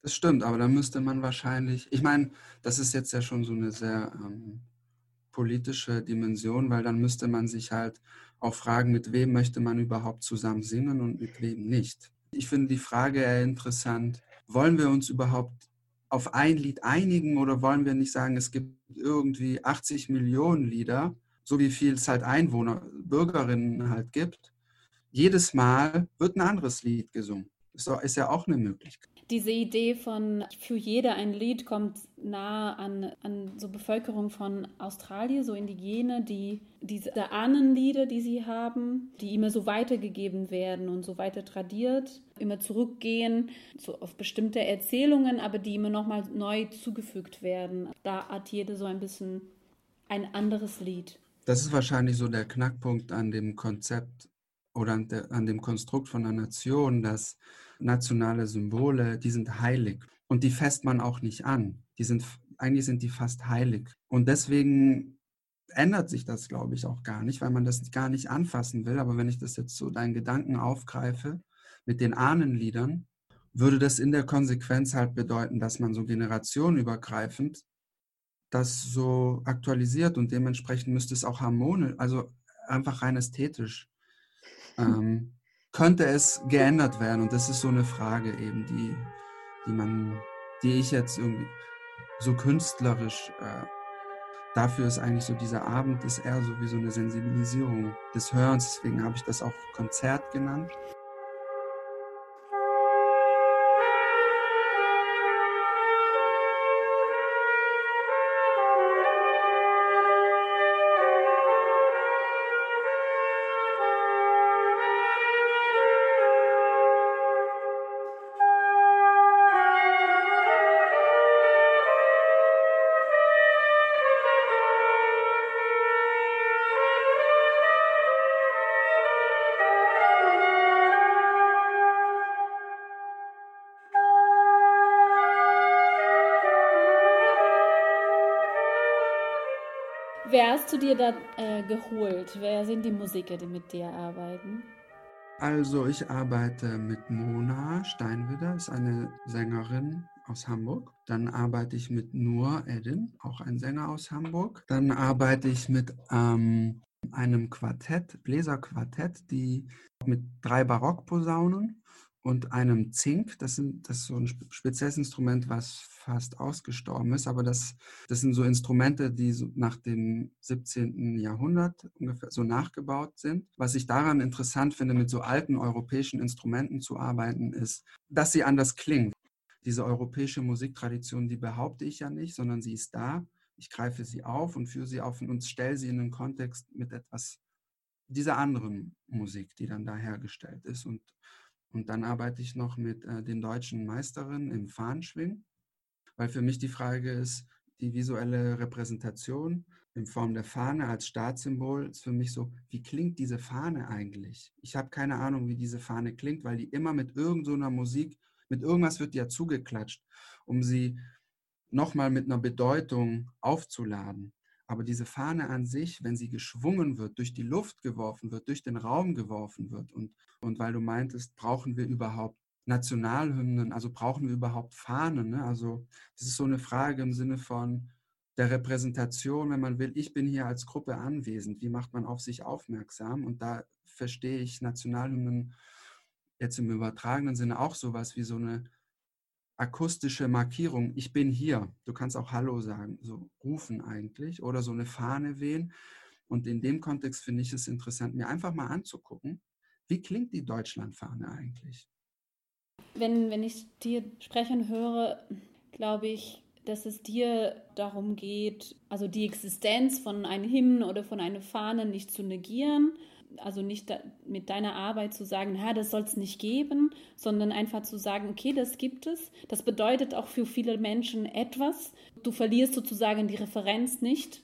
Das stimmt, aber da müsste man wahrscheinlich, ich meine, das ist jetzt ja schon so eine sehr ähm, politische Dimension, weil dann müsste man sich halt auch fragen, mit wem möchte man überhaupt zusammen singen und mit wem nicht. Ich finde die Frage eher interessant, wollen wir uns überhaupt auf ein Lied einigen oder wollen wir nicht sagen, es gibt irgendwie 80 Millionen Lieder, so wie viel es halt Einwohner, Bürgerinnen halt gibt. Jedes Mal wird ein anderes Lied gesungen. Ist ja auch eine Möglichkeit diese Idee von für jeder ein Lied kommt nah an, an so Bevölkerung von Australien, so Indigene, die diese Ahnenlieder, die sie haben, die immer so weitergegeben werden und so weiter tradiert, immer zurückgehen so auf bestimmte Erzählungen, aber die immer nochmal neu zugefügt werden. Da hat jede so ein bisschen ein anderes Lied. Das ist wahrscheinlich so der Knackpunkt an dem Konzept oder an, an dem Konstrukt von einer Nation, dass nationale Symbole, die sind heilig und die fässt man auch nicht an. Die sind, eigentlich sind die fast heilig. Und deswegen ändert sich das, glaube ich, auch gar nicht, weil man das gar nicht anfassen will. Aber wenn ich das jetzt so deinen Gedanken aufgreife mit den Ahnenliedern, würde das in der Konsequenz halt bedeuten, dass man so generationenübergreifend das so aktualisiert und dementsprechend müsste es auch harmonisch, also einfach rein ästhetisch ähm, könnte es geändert werden? Und das ist so eine Frage eben, die, die man, die ich jetzt irgendwie so künstlerisch, äh, dafür ist eigentlich so dieser Abend ist eher so wie so eine Sensibilisierung des Hörens. Deswegen habe ich das auch Konzert genannt. Hast du dir da äh, geholt? Wer sind die Musiker, die mit dir arbeiten? Also ich arbeite mit Mona Steinwidder, ist eine Sängerin aus Hamburg. Dann arbeite ich mit Nur Edin, auch ein Sänger aus Hamburg. Dann arbeite ich mit ähm, einem Quartett, Bläserquartett, die mit drei Barockposaunen und einem Zink. Das, sind, das ist so ein spezielles Instrument, was fast ausgestorben ist, aber das, das sind so Instrumente, die so nach dem 17. Jahrhundert ungefähr so nachgebaut sind. Was ich daran interessant finde, mit so alten europäischen Instrumenten zu arbeiten, ist, dass sie anders klingen. Diese europäische Musiktradition, die behaupte ich ja nicht, sondern sie ist da. Ich greife sie auf und führe sie auf und stelle sie in den Kontext mit etwas dieser anderen Musik, die dann da hergestellt ist. Und und dann arbeite ich noch mit äh, den deutschen Meisterinnen im Fahnenschwingen, weil für mich die Frage ist, die visuelle Repräsentation in Form der Fahne als Staatssymbol ist für mich so, wie klingt diese Fahne eigentlich? Ich habe keine Ahnung, wie diese Fahne klingt, weil die immer mit irgendeiner so Musik, mit irgendwas wird die ja zugeklatscht, um sie nochmal mit einer Bedeutung aufzuladen. Aber diese Fahne an sich, wenn sie geschwungen wird, durch die Luft geworfen wird, durch den Raum geworfen wird und, und weil du meintest, brauchen wir überhaupt Nationalhymnen, also brauchen wir überhaupt Fahnen? Ne? Also das ist so eine Frage im Sinne von der Repräsentation, wenn man will, ich bin hier als Gruppe anwesend, wie macht man auf sich aufmerksam? Und da verstehe ich Nationalhymnen jetzt im übertragenen Sinne auch sowas wie so eine akustische Markierung, ich bin hier. Du kannst auch Hallo sagen, so rufen eigentlich oder so eine Fahne wehen. Und in dem Kontext finde ich es interessant, mir einfach mal anzugucken, wie klingt die Deutschlandfahne eigentlich? Wenn, wenn ich dir sprechen höre, glaube ich, dass es dir darum geht, also die Existenz von einem Hymn oder von einer Fahne nicht zu negieren, also nicht da, mit deiner Arbeit zu sagen, na, das soll es nicht geben, sondern einfach zu sagen, okay, das gibt es. Das bedeutet auch für viele Menschen etwas. Du verlierst sozusagen die Referenz nicht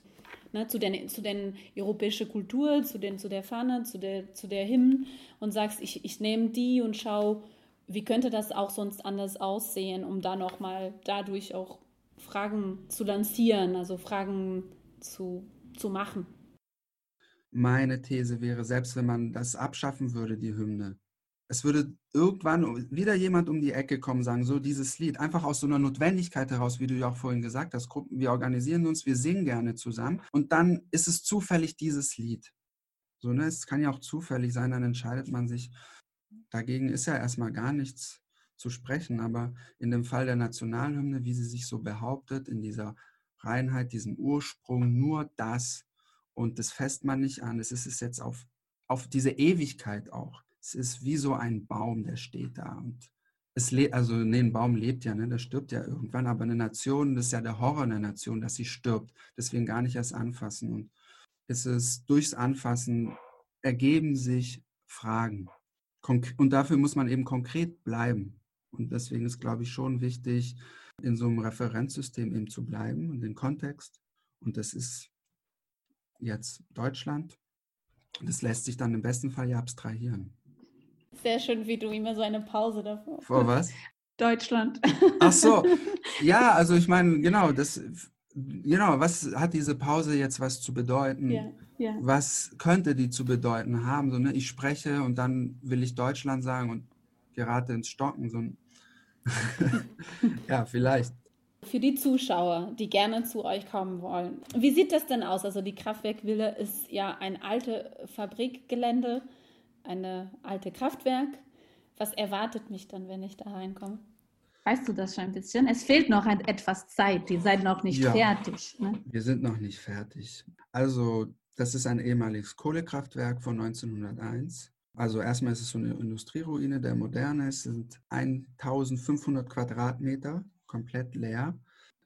ne, zu, den, zu den europäischen Kultur, zu, den, zu der Fahne, zu der, zu der Hymn und sagst, ich, ich nehme die und schaue, wie könnte das auch sonst anders aussehen, um da nochmal dadurch auch Fragen zu lancieren, also Fragen zu, zu machen? Meine These wäre, selbst wenn man das abschaffen würde, die Hymne, es würde irgendwann wieder jemand um die Ecke kommen, sagen, so dieses Lied, einfach aus so einer Notwendigkeit heraus, wie du ja auch vorhin gesagt hast, Gruppen, wir organisieren uns, wir singen gerne zusammen und dann ist es zufällig dieses Lied. So, ne, es kann ja auch zufällig sein, dann entscheidet man sich. Dagegen ist ja erstmal gar nichts zu sprechen, aber in dem Fall der Nationalhymne, wie sie sich so behauptet, in dieser Reinheit, diesem Ursprung, nur das und das fässt man nicht an, es ist es jetzt auf, auf diese Ewigkeit auch es ist wie so ein Baum, der steht da. Und es lebt, also nee, ein Baum lebt ja, ne, der stirbt ja irgendwann, aber eine Nation, das ist ja der Horror einer Nation, dass sie stirbt. Deswegen gar nicht erst anfassen. Und es ist durchs Anfassen ergeben sich Fragen. Und dafür muss man eben konkret bleiben. Und deswegen ist, glaube ich, schon wichtig, in so einem Referenzsystem eben zu bleiben und den Kontext. Und das ist jetzt Deutschland. Das lässt sich dann im besten Fall ja abstrahieren. Sehr schön, wie du immer so eine Pause davor. Vor was? Deutschland. Ach so. Ja, also ich meine, genau, das, genau, was hat diese Pause jetzt was zu bedeuten? Ja, ja. Was könnte die zu bedeuten haben? So, ne, ich spreche und dann will ich Deutschland sagen und gerate ins Stocken. So ja, vielleicht. Für die Zuschauer, die gerne zu euch kommen wollen. Wie sieht das denn aus? Also die Kraftwerk-Villa ist ja ein altes Fabrikgelände eine alte Kraftwerk. Was erwartet mich dann, wenn ich da reinkomme? Weißt du das schon ein bisschen? Es fehlt noch ein, etwas Zeit. Die seid noch nicht ja, fertig. Ne? Wir sind noch nicht fertig. Also, das ist ein ehemaliges Kohlekraftwerk von 1901. Also erstmal ist es so eine Industrieruine der Moderne. Es sind 1500 Quadratmeter, komplett leer.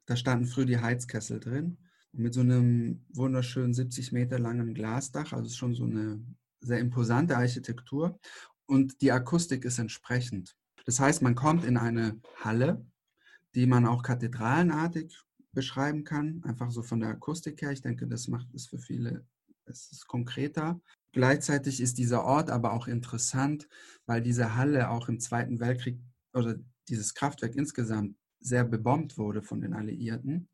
Da standen früher die Heizkessel drin. mit so einem wunderschönen 70 Meter langen Glasdach. Also schon so eine sehr imposante Architektur und die Akustik ist entsprechend. Das heißt, man kommt in eine Halle, die man auch kathedralenartig beschreiben kann, einfach so von der Akustik her. Ich denke, das macht es für viele, es ist konkreter. Gleichzeitig ist dieser Ort aber auch interessant, weil diese Halle auch im Zweiten Weltkrieg oder dieses Kraftwerk insgesamt sehr bebombt wurde von den Alliierten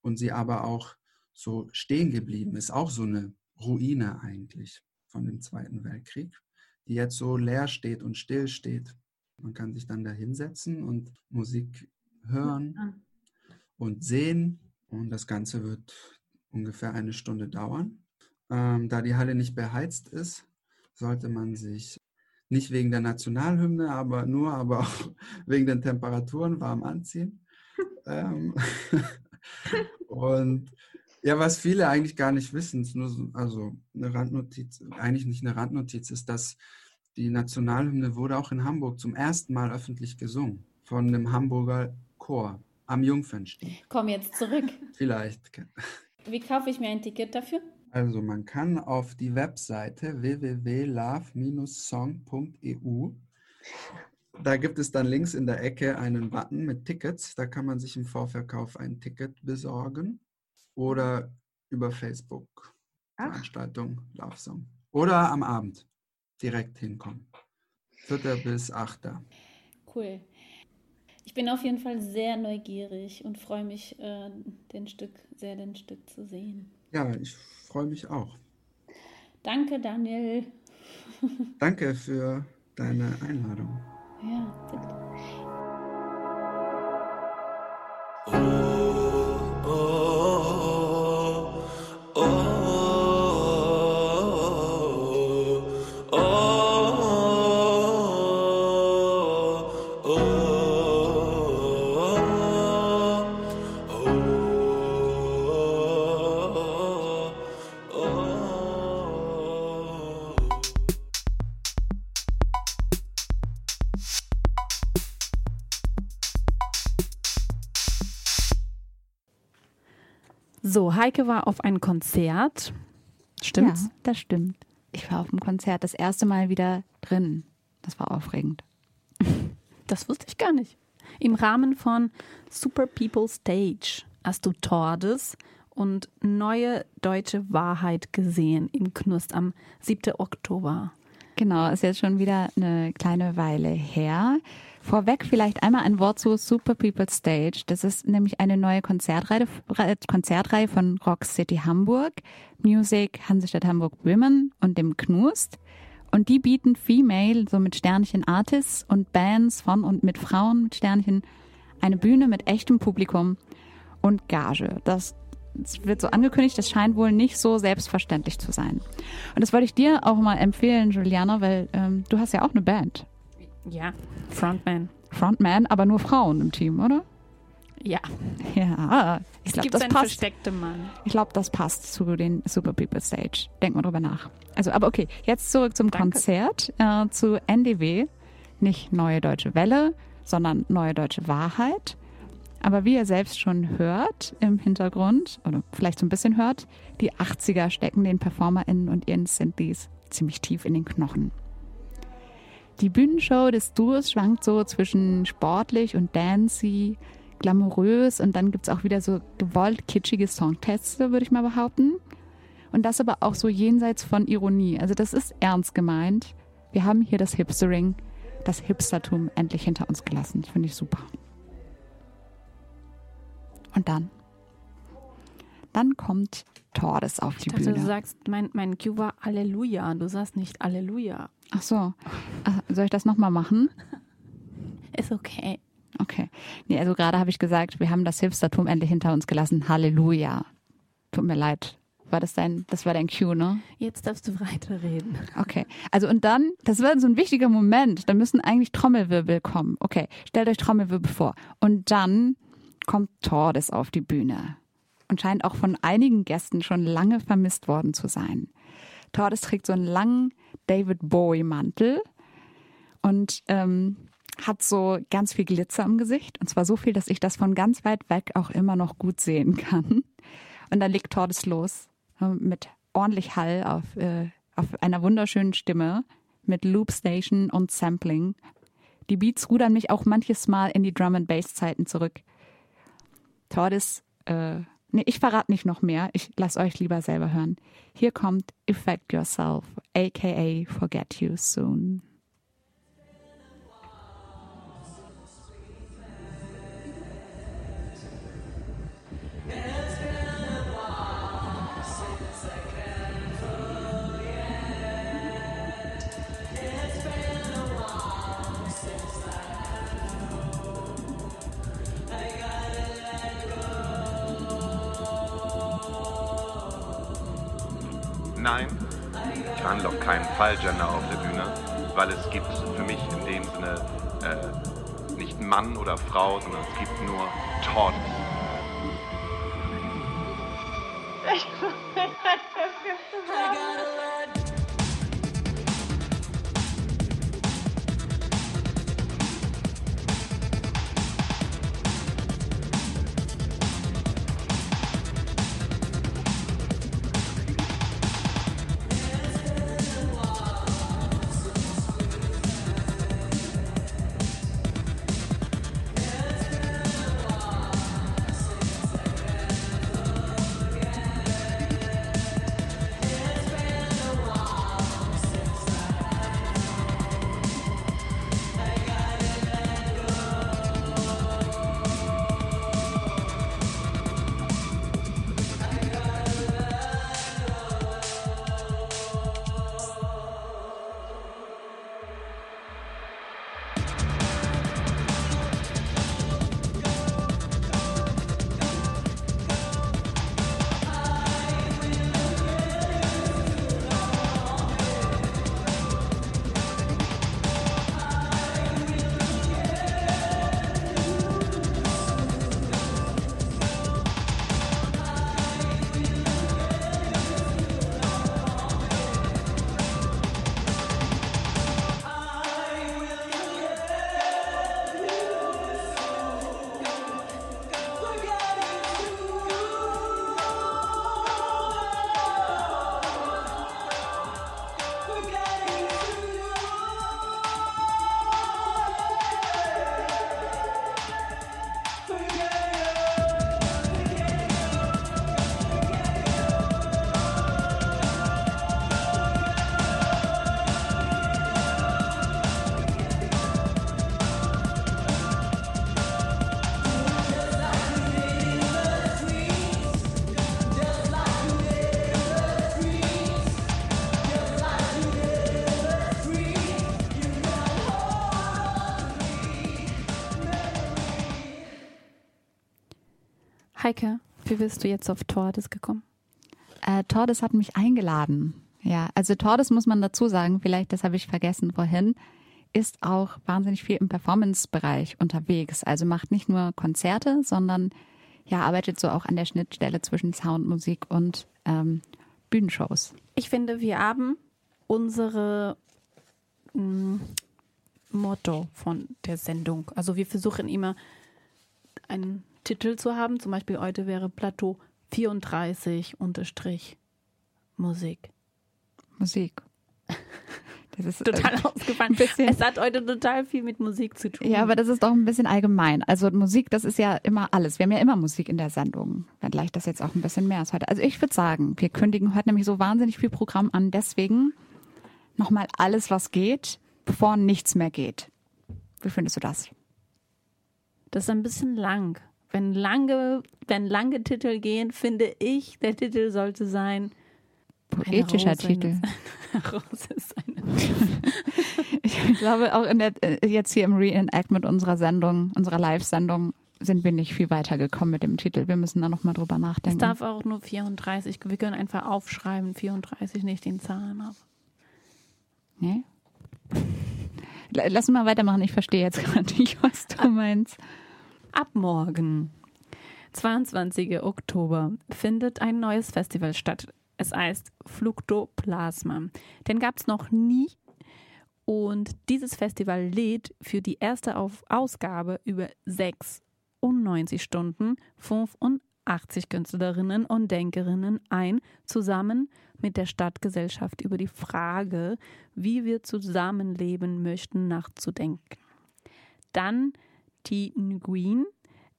und sie aber auch so stehen geblieben ist, auch so eine Ruine eigentlich von dem Zweiten Weltkrieg, die jetzt so leer steht und still steht. Man kann sich dann da hinsetzen und Musik hören und sehen. Und das Ganze wird ungefähr eine Stunde dauern. Ähm, da die Halle nicht beheizt ist, sollte man sich nicht wegen der Nationalhymne, aber nur, aber auch wegen den Temperaturen warm anziehen. ähm, und ja, was viele eigentlich gar nicht wissen, nur so, also eine Randnotiz, eigentlich nicht eine Randnotiz, ist, dass die Nationalhymne wurde auch in Hamburg zum ersten Mal öffentlich gesungen von einem Hamburger Chor am Jungfernstieg. Komm jetzt zurück. Vielleicht. Wie kaufe ich mir ein Ticket dafür? Also man kann auf die Webseite www.love-song.eu da gibt es dann links in der Ecke einen Button mit Tickets. Da kann man sich im Vorverkauf ein Ticket besorgen oder über Facebook Ach. Veranstaltung Love Song. Oder am Abend direkt hinkommen. 4. bis 8. Cool. Ich bin auf jeden Fall sehr neugierig und freue mich, äh, den Stück, sehr den Stück zu sehen. Ja, ich freue mich auch. Danke, Daniel. Danke für deine Einladung. Ja, bitte. Heike war auf ein Konzert. Stimmt's? Ja, das stimmt. Ich war auf dem Konzert das erste Mal wieder drin. Das war aufregend. Das wusste ich gar nicht. Im Rahmen von Super People Stage hast du Tordes und Neue Deutsche Wahrheit gesehen im Knust am 7. Oktober. Genau, ist jetzt schon wieder eine kleine Weile her. Vorweg vielleicht einmal ein Wort zu Super People Stage. Das ist nämlich eine neue Konzertreihe, Konzertreihe von Rock City Hamburg, Music Hansestadt Hamburg Women und dem Knust. Und die bieten Female, so mit Sternchen Artists und Bands von und mit Frauen mit Sternchen eine Bühne mit echtem Publikum und Gage. Das wird so angekündigt, das scheint wohl nicht so selbstverständlich zu sein. Und das wollte ich dir auch mal empfehlen, Juliana, weil ähm, du hast ja auch eine Band. Ja, Frontman. Frontman, aber nur Frauen im Team, oder? Ja. Ja, ich glaube, das passt. versteckten Mann. Ich glaube, das passt zu den Super People Stage. Denk mal drüber nach. Also, aber okay, jetzt zurück zum Danke. Konzert, äh, zu NDW. Nicht Neue Deutsche Welle, sondern Neue Deutsche Wahrheit. Aber wie ihr selbst schon hört im Hintergrund, oder vielleicht so ein bisschen hört, die 80er stecken den PerformerInnen und ihren Synthes ziemlich tief in den Knochen. Die Bühnenshow des Duos schwankt so zwischen sportlich und dancey, glamourös und dann gibt's auch wieder so gewollt kitschige Songtexte, würde ich mal behaupten. Und das aber auch so jenseits von Ironie. Also das ist ernst gemeint. Wir haben hier das Hipstering, das Hipstertum endlich hinter uns gelassen. Finde ich super. Und dann? Dann kommt Tordes auf die Ich dachte, Bühne. du sagst, mein, mein Cue war Halleluja. Du sagst nicht Halleluja. Ach so. Ach, soll ich das nochmal machen? Ist okay. Okay. Nee, also gerade habe ich gesagt, wir haben das Hipstertum endlich hinter uns gelassen. Halleluja. Tut mir leid. War das dein, das war dein Cue, ne? Jetzt darfst du weiterreden. Okay. Also und dann, das war so ein wichtiger Moment. Da müssen eigentlich Trommelwirbel kommen. Okay. Stellt euch Trommelwirbel vor. Und dann kommt Tordes auf die Bühne. Und scheint auch von einigen Gästen schon lange vermisst worden zu sein. Tordes trägt so einen langen David Bowie-Mantel und ähm, hat so ganz viel Glitzer im Gesicht. Und zwar so viel, dass ich das von ganz weit weg auch immer noch gut sehen kann. Und dann legt Tordes los äh, mit ordentlich Hall auf, äh, auf einer wunderschönen Stimme mit Loopstation und Sampling. Die Beats rudern mich auch manches Mal in die Drum and Bass Zeiten zurück. Tordes, äh, nee, ich verrate nicht noch mehr. Ich lasse euch lieber selber hören. Hier kommt Effect Yourself, aka Forget You Soon. Keinen Fallgender auf der Bühne, weil es gibt für mich in dem Sinne äh, nicht Mann oder Frau, sondern es gibt nur Todd. Heike, wie bist du jetzt auf Tordes gekommen? Äh, Tordes hat mich eingeladen. Ja, also Tordes muss man dazu sagen, vielleicht, das habe ich vergessen vorhin, ist auch wahnsinnig viel im Performance-Bereich unterwegs. Also macht nicht nur Konzerte, sondern ja, arbeitet so auch an der Schnittstelle zwischen Sound, Musik und ähm, Bühnenshows. Ich finde, wir haben unsere mh, mm, Motto von der Sendung. Also wir versuchen immer einen Titel zu haben. Zum Beispiel heute wäre Plateau 34 unterstrich Musik. Musik. Das ist total äh, ausgefallen. es hat heute total viel mit Musik zu tun. Ja, aber das ist doch ein bisschen allgemein. Also Musik, das ist ja immer alles. Wir haben ja immer Musik in der Sendung. Vielleicht das jetzt auch ein bisschen mehr ist heute. Also ich würde sagen, wir kündigen heute nämlich so wahnsinnig viel Programm an. Deswegen nochmal alles, was geht, bevor nichts mehr geht. Wie findest du das? Das ist ein bisschen lang. Wenn lange, wenn lange Titel gehen, finde ich, der Titel sollte sein Poetischer Titel. Rose ist eine ich glaube, auch in der, äh, jetzt hier im Reenactment unserer Sendung, unserer Live-Sendung, sind wir nicht viel weiter gekommen mit dem Titel. Wir müssen da nochmal drüber nachdenken. Es darf auch nur 34. Wir können einfach aufschreiben, 34, nicht den Zahlen ab. Nee? Lass uns mal weitermachen. Ich verstehe jetzt gerade nicht, was du meinst. Ab morgen, 22. Oktober, findet ein neues Festival statt es heißt Fluktoplasma. Den gab es noch nie. Und dieses Festival lädt für die erste Ausgabe über 96 Stunden 85 Künstlerinnen und Denkerinnen ein, zusammen mit der Stadtgesellschaft über die Frage, wie wir zusammenleben möchten, nachzudenken. Dann die Nguyen,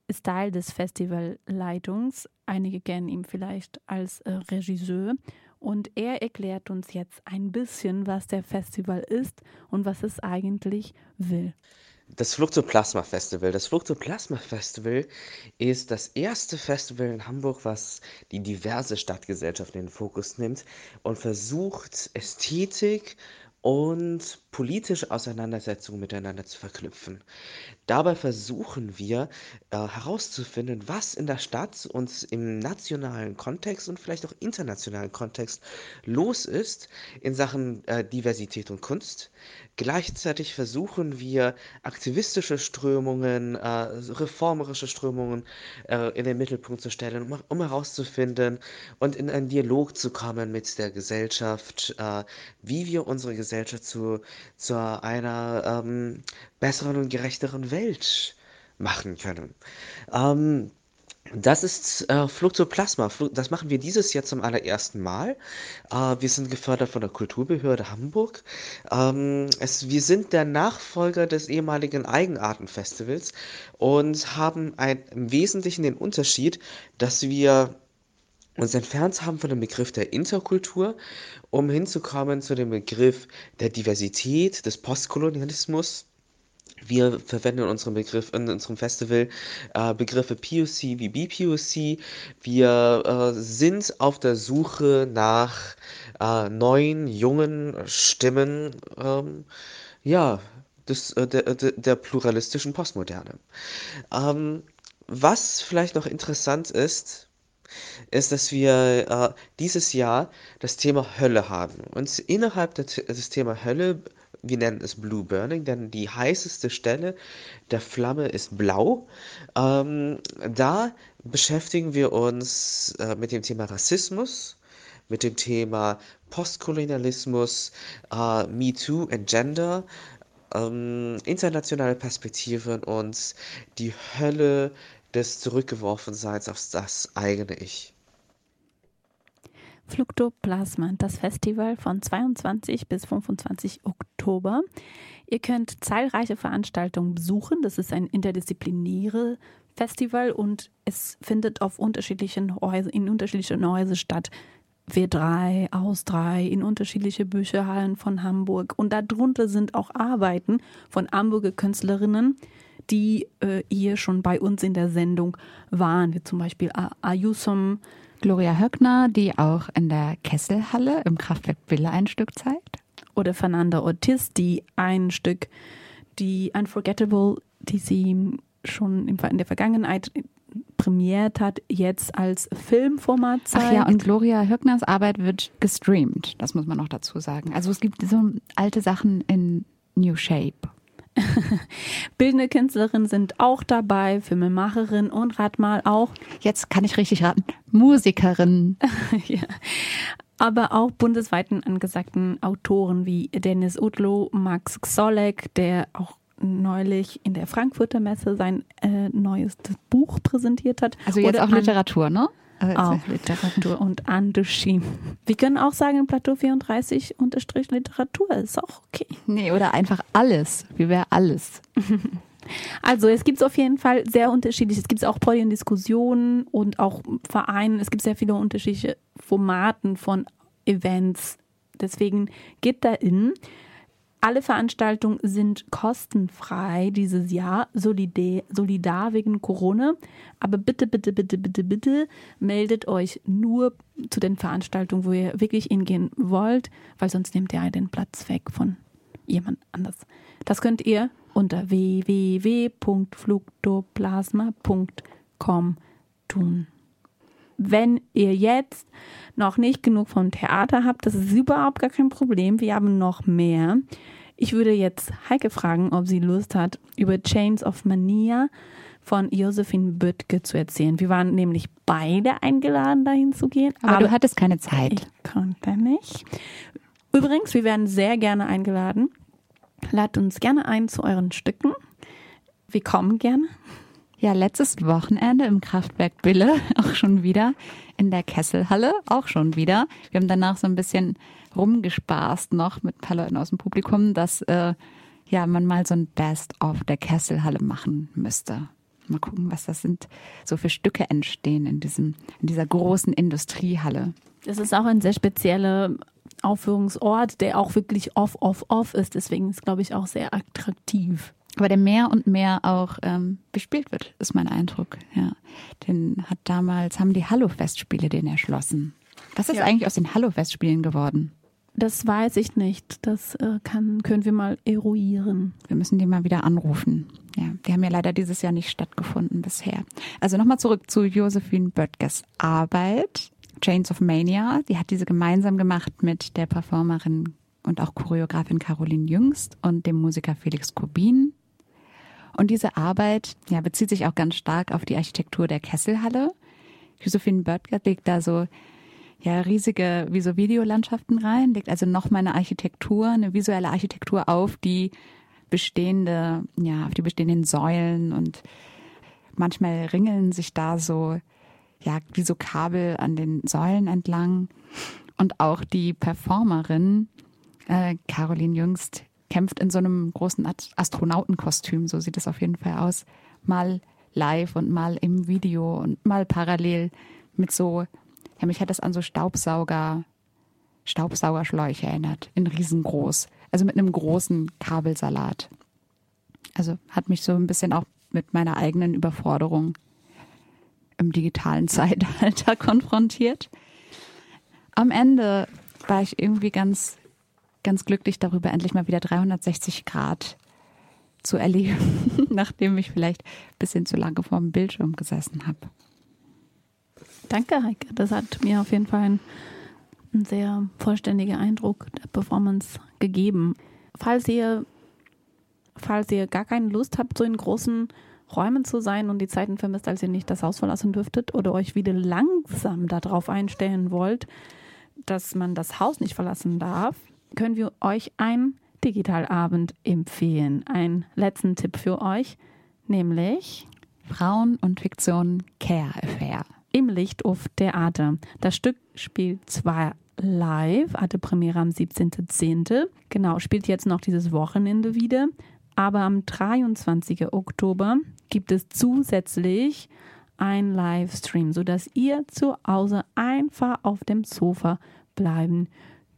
ist Teil des Festivalleitungs. Einige kennen ihn vielleicht als äh, Regisseur. Und er erklärt uns jetzt ein bisschen, was der Festival ist und was es eigentlich will. Das Fluxoplasma Festival. Das Fluxoplasma Festival ist das erste Festival in Hamburg, was die diverse Stadtgesellschaft in den Fokus nimmt und versucht, Ästhetik und politische Auseinandersetzungen miteinander zu verknüpfen. Dabei versuchen wir äh, herauszufinden, was in der Stadt und im nationalen Kontext und vielleicht auch internationalen Kontext los ist in Sachen äh, Diversität und Kunst. Gleichzeitig versuchen wir aktivistische Strömungen, äh, reformerische Strömungen äh, in den Mittelpunkt zu stellen, um, um, herauszufinden und in einen Dialog zu kommen mit der Gesellschaft, äh, wie wir unsere Gesellschaft zu, zu einer ähm, besseren und gerechteren Welt machen können. Ähm, das ist äh, Fluxoplasma. Das machen wir dieses Jahr zum allerersten Mal. Äh, wir sind gefördert von der Kulturbehörde Hamburg. Ähm, es, wir sind der Nachfolger des ehemaligen Eigenartenfestivals und haben ein, im Wesentlichen den Unterschied, dass wir uns entfernt haben von dem Begriff der Interkultur, um hinzukommen zu dem Begriff der Diversität, des Postkolonialismus wir verwenden in unserem Begriff, in unserem Festival äh, Begriffe POC wie BPOC. Wir äh, sind auf der Suche nach äh, neuen, jungen Stimmen, ähm, ja, des, äh, der, der, pluralistischen Postmoderne. Ähm, was vielleicht noch interessant ist, ist, dass wir äh, dieses Jahr das Thema Hölle haben. Und innerhalb des Thema Hölle wir nennen es Blue Burning, denn die heißeste Stelle der Flamme ist blau. Ähm, da beschäftigen wir uns äh, mit dem Thema Rassismus, mit dem Thema Postkolonialismus, äh, MeToo and Gender, ähm, internationale Perspektiven und die Hölle des Zurückgeworfenseins auf das eigene Ich. Fluktoplasma, das Festival von 22 bis 25 Oktober. Ihr könnt zahlreiche Veranstaltungen besuchen. Das ist ein interdisziplinäres Festival und es findet auf unterschiedlichen Häuser, in unterschiedlichen Häusern statt. W3, Aus 3, in unterschiedliche Bücherhallen von Hamburg. Und darunter sind auch Arbeiten von Hamburger Künstlerinnen, die äh, hier schon bei uns in der Sendung waren, wie zum Beispiel Ayusom, Gloria Höckner, die auch in der Kesselhalle im Kraftwerk Villa ein Stück zeigt. Oder Fernanda Ortiz, die ein Stück, die Unforgettable, die sie schon in der Vergangenheit premiert hat, jetzt als Filmformat zeigt. Ach ja, und Gloria Höckners Arbeit wird gestreamt, das muss man noch dazu sagen. Also es gibt so alte Sachen in New Shape. Bildende Künstlerinnen sind auch dabei, Filmemacherin und rat mal auch. Jetzt kann ich richtig raten. Musikerin. ja. Aber auch bundesweiten angesagten Autoren wie Dennis Udlow, Max Xolek, der auch neulich in der Frankfurter Messe sein äh, neues Buch präsentiert hat. Also jetzt Oder auch Literatur, ne? Also auch Literatur und Andushi. Wir können auch sagen, Plateau 34 unterstrich Literatur ist auch okay. Nee, oder einfach alles. Wie wäre alles? Also es gibt es auf jeden Fall sehr unterschiedlich. Es gibt auch Podiumdiskussionen und auch Vereine. Es gibt sehr viele unterschiedliche Formaten von Events. Deswegen geht da in. Alle Veranstaltungen sind kostenfrei dieses Jahr, solidar, solidar wegen Corona. Aber bitte, bitte, bitte, bitte, bitte meldet euch nur zu den Veranstaltungen, wo ihr wirklich hingehen wollt, weil sonst nehmt ihr den Platz weg von jemand anders. Das könnt ihr unter www.fluktoplasma.com tun. Wenn ihr jetzt noch nicht genug vom Theater habt, das ist überhaupt gar kein Problem. Wir haben noch mehr. Ich würde jetzt Heike fragen, ob sie Lust hat, über Chains of Mania von Josephine Böttke zu erzählen. Wir waren nämlich beide eingeladen, dahin zu gehen. Aber, aber du hattest keine Zeit. Ich konnte nicht. Übrigens, wir werden sehr gerne eingeladen. Ladet uns gerne ein zu euren Stücken. Wir kommen gerne. Ja, letztes Wochenende im Kraftwerk Bille, auch schon wieder. In der Kesselhalle, auch schon wieder. Wir haben danach so ein bisschen rumgespaßt noch mit ein paar Leuten aus dem Publikum, dass äh, ja, man mal so ein Best-of der Kesselhalle machen müsste. Mal gucken, was das sind, so für Stücke entstehen in, diesem, in dieser großen Industriehalle. Das ist auch ein sehr spezieller Aufführungsort, der auch wirklich off, off, off ist. Deswegen ist, glaube ich, auch sehr attraktiv. Aber der mehr und mehr auch ähm, bespielt wird, ist mein Eindruck. Ja, den hat damals haben die Hallo-Festspiele den erschlossen. Was ist ja. eigentlich aus den Hallo-Festspielen geworden? Das weiß ich nicht. Das äh, kann, können wir mal eruieren. Wir müssen die mal wieder anrufen. Ja, die haben ja leider dieses Jahr nicht stattgefunden bisher. Also nochmal zurück zu Josephine Böttges Arbeit. Chains of Mania. Die hat diese gemeinsam gemacht mit der Performerin und auch Choreografin Caroline Jüngst und dem Musiker Felix Kubin. Und diese Arbeit ja, bezieht sich auch ganz stark auf die Architektur der Kesselhalle. Josephine Böttger legt da so ja riesige wie so Videolandschaften rein, legt also noch mal eine Architektur, eine visuelle Architektur auf die bestehende, ja, auf die bestehenden Säulen und manchmal ringeln sich da so ja, wie so Kabel an den Säulen entlang. Und auch die Performerin, äh, Caroline Jüngst, kämpft in so einem großen Astronautenkostüm, so sieht es auf jeden Fall aus. Mal live und mal im Video und mal parallel mit so, ja, mich hat das an so Staubsauger, Staubsaugerschläuche erinnert, in riesengroß. Also mit einem großen Kabelsalat. Also hat mich so ein bisschen auch mit meiner eigenen Überforderung im digitalen Zeitalter konfrontiert. Am Ende war ich irgendwie ganz, ganz glücklich darüber, endlich mal wieder 360 Grad zu erleben, nachdem ich vielleicht ein bisschen zu lange vor dem Bildschirm gesessen habe. Danke, Heike. Das hat mir auf jeden Fall einen, einen sehr vollständigen Eindruck der Performance gegeben. Falls ihr, falls ihr gar keine Lust habt, so in großen Räumen zu sein und die Zeiten vermisst, als ihr nicht das Haus verlassen dürftet oder euch wieder langsam darauf einstellen wollt, dass man das Haus nicht verlassen darf, können wir euch einen Digitalabend empfehlen. Einen letzten Tipp für euch, nämlich Frauen und Fiktion Care Affair. Im Lichthof Theater. Das Stück spielt zwar live, hatte Premiere am 17.10. Genau, spielt jetzt noch dieses Wochenende wieder. Aber am 23. Oktober gibt es zusätzlich ein Livestream, sodass ihr zu Hause einfach auf dem Sofa bleiben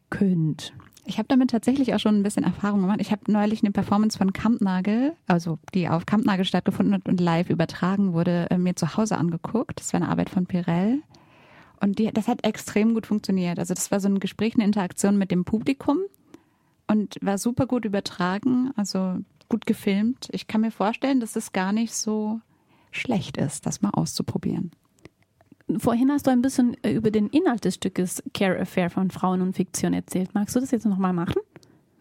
könnt. Ich habe damit tatsächlich auch schon ein bisschen Erfahrung gemacht. Ich habe neulich eine Performance von Kampnagel, also die auf Kampnagel stattgefunden hat und live übertragen wurde, äh, mir zu Hause angeguckt. Das war eine Arbeit von Pirell. Und die, das hat extrem gut funktioniert. Also das war so ein Gespräch, eine Interaktion mit dem Publikum und war super gut übertragen. Also gut gefilmt. Ich kann mir vorstellen, dass es gar nicht so schlecht ist, das mal auszuprobieren. Vorhin hast du ein bisschen äh, über den Inhalt des Stückes Care Affair von Frauen und Fiktion erzählt. Magst du das jetzt nochmal machen?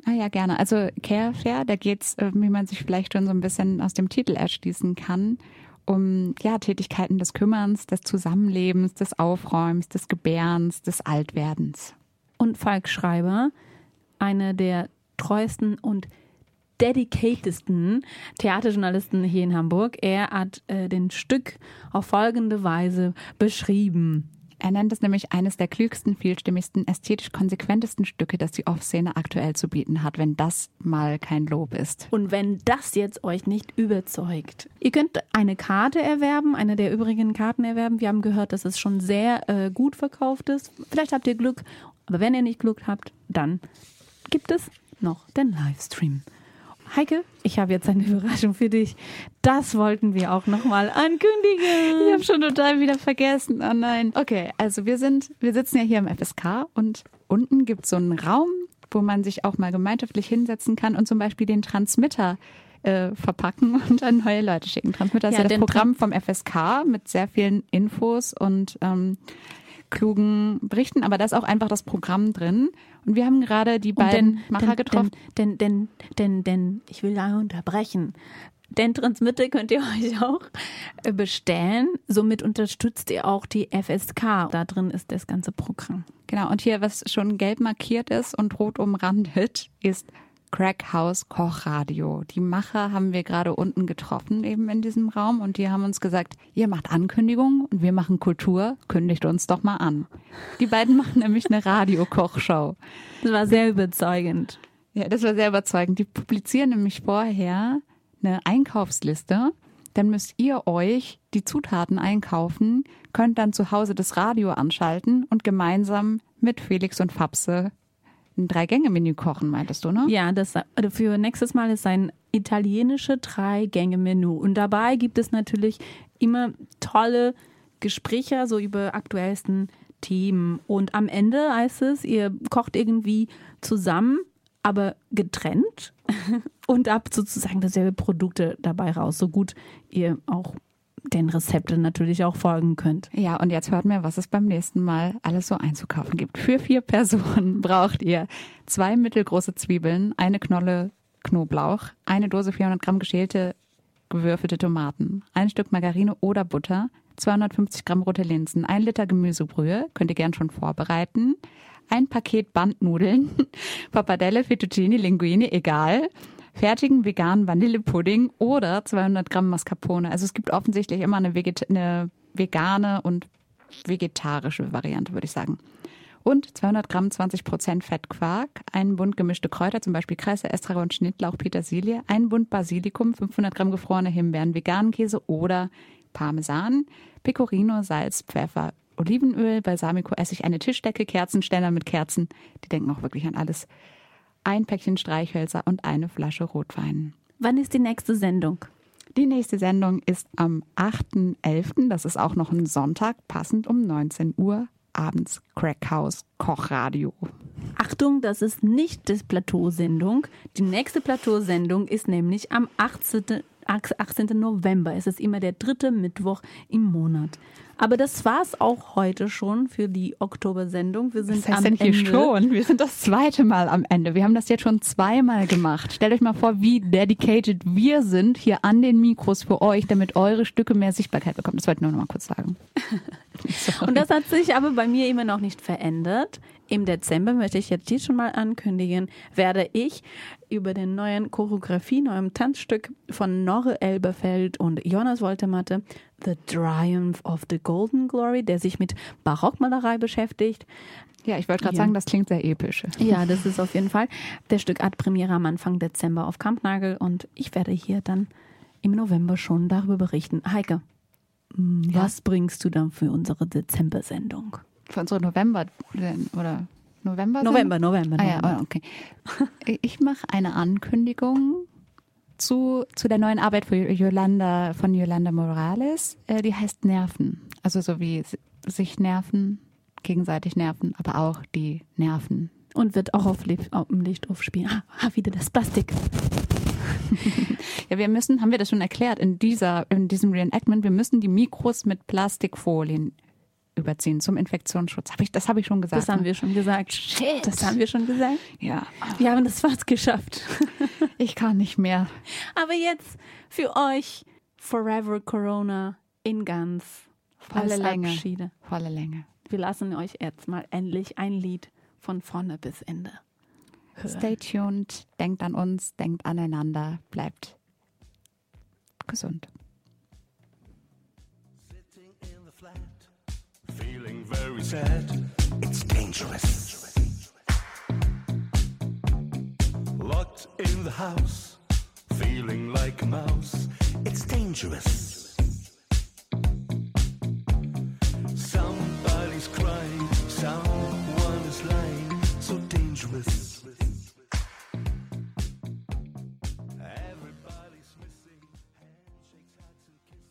Ah ja, gerne. Also Care Affair, da geht's, äh, wie man sich vielleicht schon so ein bisschen aus dem Titel erschließen kann, um ja, Tätigkeiten des Kümmerns, des Zusammenlebens, des Aufräumens, des Gebärens, des Altwerdens. Und Falk Schreiber, eine der treuesten und dedicatedsten Theaterjournalisten hier in Hamburg. Er hat äh, den Stück auf folgende Weise beschrieben. Er nennt es nämlich eines der klügsten, vielstimmigsten, ästhetisch konsequentesten Stücke, das die Off-Szene aktuell zu bieten hat, wenn das mal kein Lob ist. Und wenn das jetzt euch nicht überzeugt. Ihr könnt eine Karte erwerben, eine der übrigen Karten erwerben. Wir haben gehört, dass es schon sehr äh, gut verkauft ist. Vielleicht habt ihr Glück, aber wenn ihr nicht Glück habt, dann gibt es noch den Livestream. Heike, ich habe jetzt eine Überraschung für dich. Das wollten wir auch nochmal ankündigen. Ich habe schon total wieder vergessen. Oh nein. Okay, also wir sind, wir sitzen ja hier im FSK und unten gibt es so einen Raum, wo man sich auch mal gemeinschaftlich hinsetzen kann und zum Beispiel den Transmitter äh, verpacken und an neue Leute schicken. Transmitter ist ja, ja das Programm vom FSK mit sehr vielen Infos und ähm, klugen Berichten, aber da ist auch einfach das Programm drin. Und wir haben gerade die beiden denn, Macher denn, getroffen. Denn, denn, denn, denn, ich will da unterbrechen. Den Transmitter könnt ihr euch auch äh, bestellen. Somit unterstützt ihr auch die FSK. Da drin ist das ganze Programm. Genau. Und hier, was schon gelb markiert ist und rot umrandet, ist Crackhouse Kochradio. Die Macher haben wir gerade unten getroffen, eben in diesem Raum, und die haben uns gesagt, ihr macht Ankündigungen und wir machen Kultur, kündigt uns doch mal an. Die beiden machen nämlich eine Radiokochshow. Das war sehr überzeugend. Ja, das war sehr überzeugend. Die publizieren nämlich vorher eine Einkaufsliste. Dann müsst ihr euch die Zutaten einkaufen, könnt dann zu Hause das Radio anschalten und gemeinsam mit Felix und Fapse ein Drei-Gänge-Menü kochen, meintest du, ne? Ja, das also für nächstes Mal ist ein italienische Drei-Gänge-Menü. Und dabei gibt es natürlich immer tolle Gespräche so über aktuellsten Themen. Und am Ende heißt es, ihr kocht irgendwie zusammen, aber getrennt und habt sozusagen dasselbe Produkte dabei raus, so gut ihr auch den Rezepten natürlich auch folgen könnt. Ja, und jetzt hört mir, was es beim nächsten Mal alles so einzukaufen gibt. Für vier Personen braucht ihr zwei mittelgroße Zwiebeln, eine Knolle Knoblauch, eine Dose 400 Gramm geschälte gewürfelte Tomaten, ein Stück Margarine oder Butter, 250 Gramm rote Linsen, ein Liter Gemüsebrühe, könnt ihr gern schon vorbereiten, ein Paket Bandnudeln, Pappardelle, Fettuccine, Linguine, egal, fertigen veganen Vanillepudding oder 200 Gramm Mascarpone. Also es gibt offensichtlich immer eine, Veget eine vegane und vegetarische Variante, würde ich sagen. Und 200 Gramm 20 Prozent Fettquark, einen Bund gemischte Kräuter, zum Beispiel Kresse, Estragon, Schnittlauch, Petersilie, einen Bund Basilikum, 500 Gramm gefrorene Himbeeren, veganen Käse oder Parmesan, Pecorino, Salz, Pfeffer, Olivenöl, Balsamico, Essig, eine Tischdecke, Kerzenständer mit Kerzen. Die denken auch wirklich an alles ein Päckchen Streichhölzer und eine Flasche Rotwein. Wann ist die nächste Sendung? Die nächste Sendung ist am 8.11., das ist auch noch ein Sonntag, passend um 19 Uhr abends Crackhouse Kochradio. Achtung, das ist nicht das Plateausendung. Die nächste Plateausendung ist nämlich am 18. 18. November. Es ist immer der dritte Mittwoch im Monat. Aber das war's auch heute schon für die Oktobersendung. Wir sind Was heißt am denn hier Ende. schon? Wir sind das zweite Mal am Ende. Wir haben das jetzt schon zweimal gemacht. Stellt euch mal vor, wie dedicated wir sind hier an den Mikros für euch, damit eure Stücke mehr Sichtbarkeit bekommen. Das wollte ich nur noch mal kurz sagen. Und das hat sich aber bei mir immer noch nicht verändert. Im Dezember möchte ich jetzt hier schon mal ankündigen, werde ich über den neuen Choreografie, neuem Tanzstück von Norre Elberfeld und Jonas Woltematte, The Triumph of the Golden Glory, der sich mit Barockmalerei beschäftigt. Ja, ich wollte gerade sagen, das klingt sehr episch. Ja, das ist auf jeden Fall. Der Stück hat Premiere am Anfang Dezember auf Kampnagel und ich werde hier dann im November schon darüber berichten. Heike, ja. was bringst du dann für unsere Dezember-Sendung? Für unsere November oder November? November, November. Ah, ja, okay. Ich mache eine Ankündigung zu, zu der neuen Arbeit von Yolanda, von Yolanda Morales. Äh, die heißt Nerven. Also so wie sich nerven, gegenseitig nerven, aber auch die Nerven. Und wird auch auf, Licht, auf dem Licht aufspielen. Ah, wieder das Plastik. ja, wir müssen, haben wir das schon erklärt in dieser, in diesem Reenactment, wir müssen die Mikros mit Plastikfolien überziehen zum Infektionsschutz. Hab ich, das habe ich schon gesagt. Das haben ne? wir schon gesagt. Shit. Das haben wir schon gesagt. Ja. Wir haben das fast geschafft. Ich kann nicht mehr. Aber jetzt für euch Forever Corona in ganz. Volle Länge. Abschiede. Volle Länge. Wir lassen euch jetzt mal endlich ein Lied von vorne bis Ende hören. Stay tuned, denkt an uns, denkt aneinander, bleibt gesund. Feeling very sad. It's dangerous. Locked in the house. Feeling like a mouse. It's dangerous.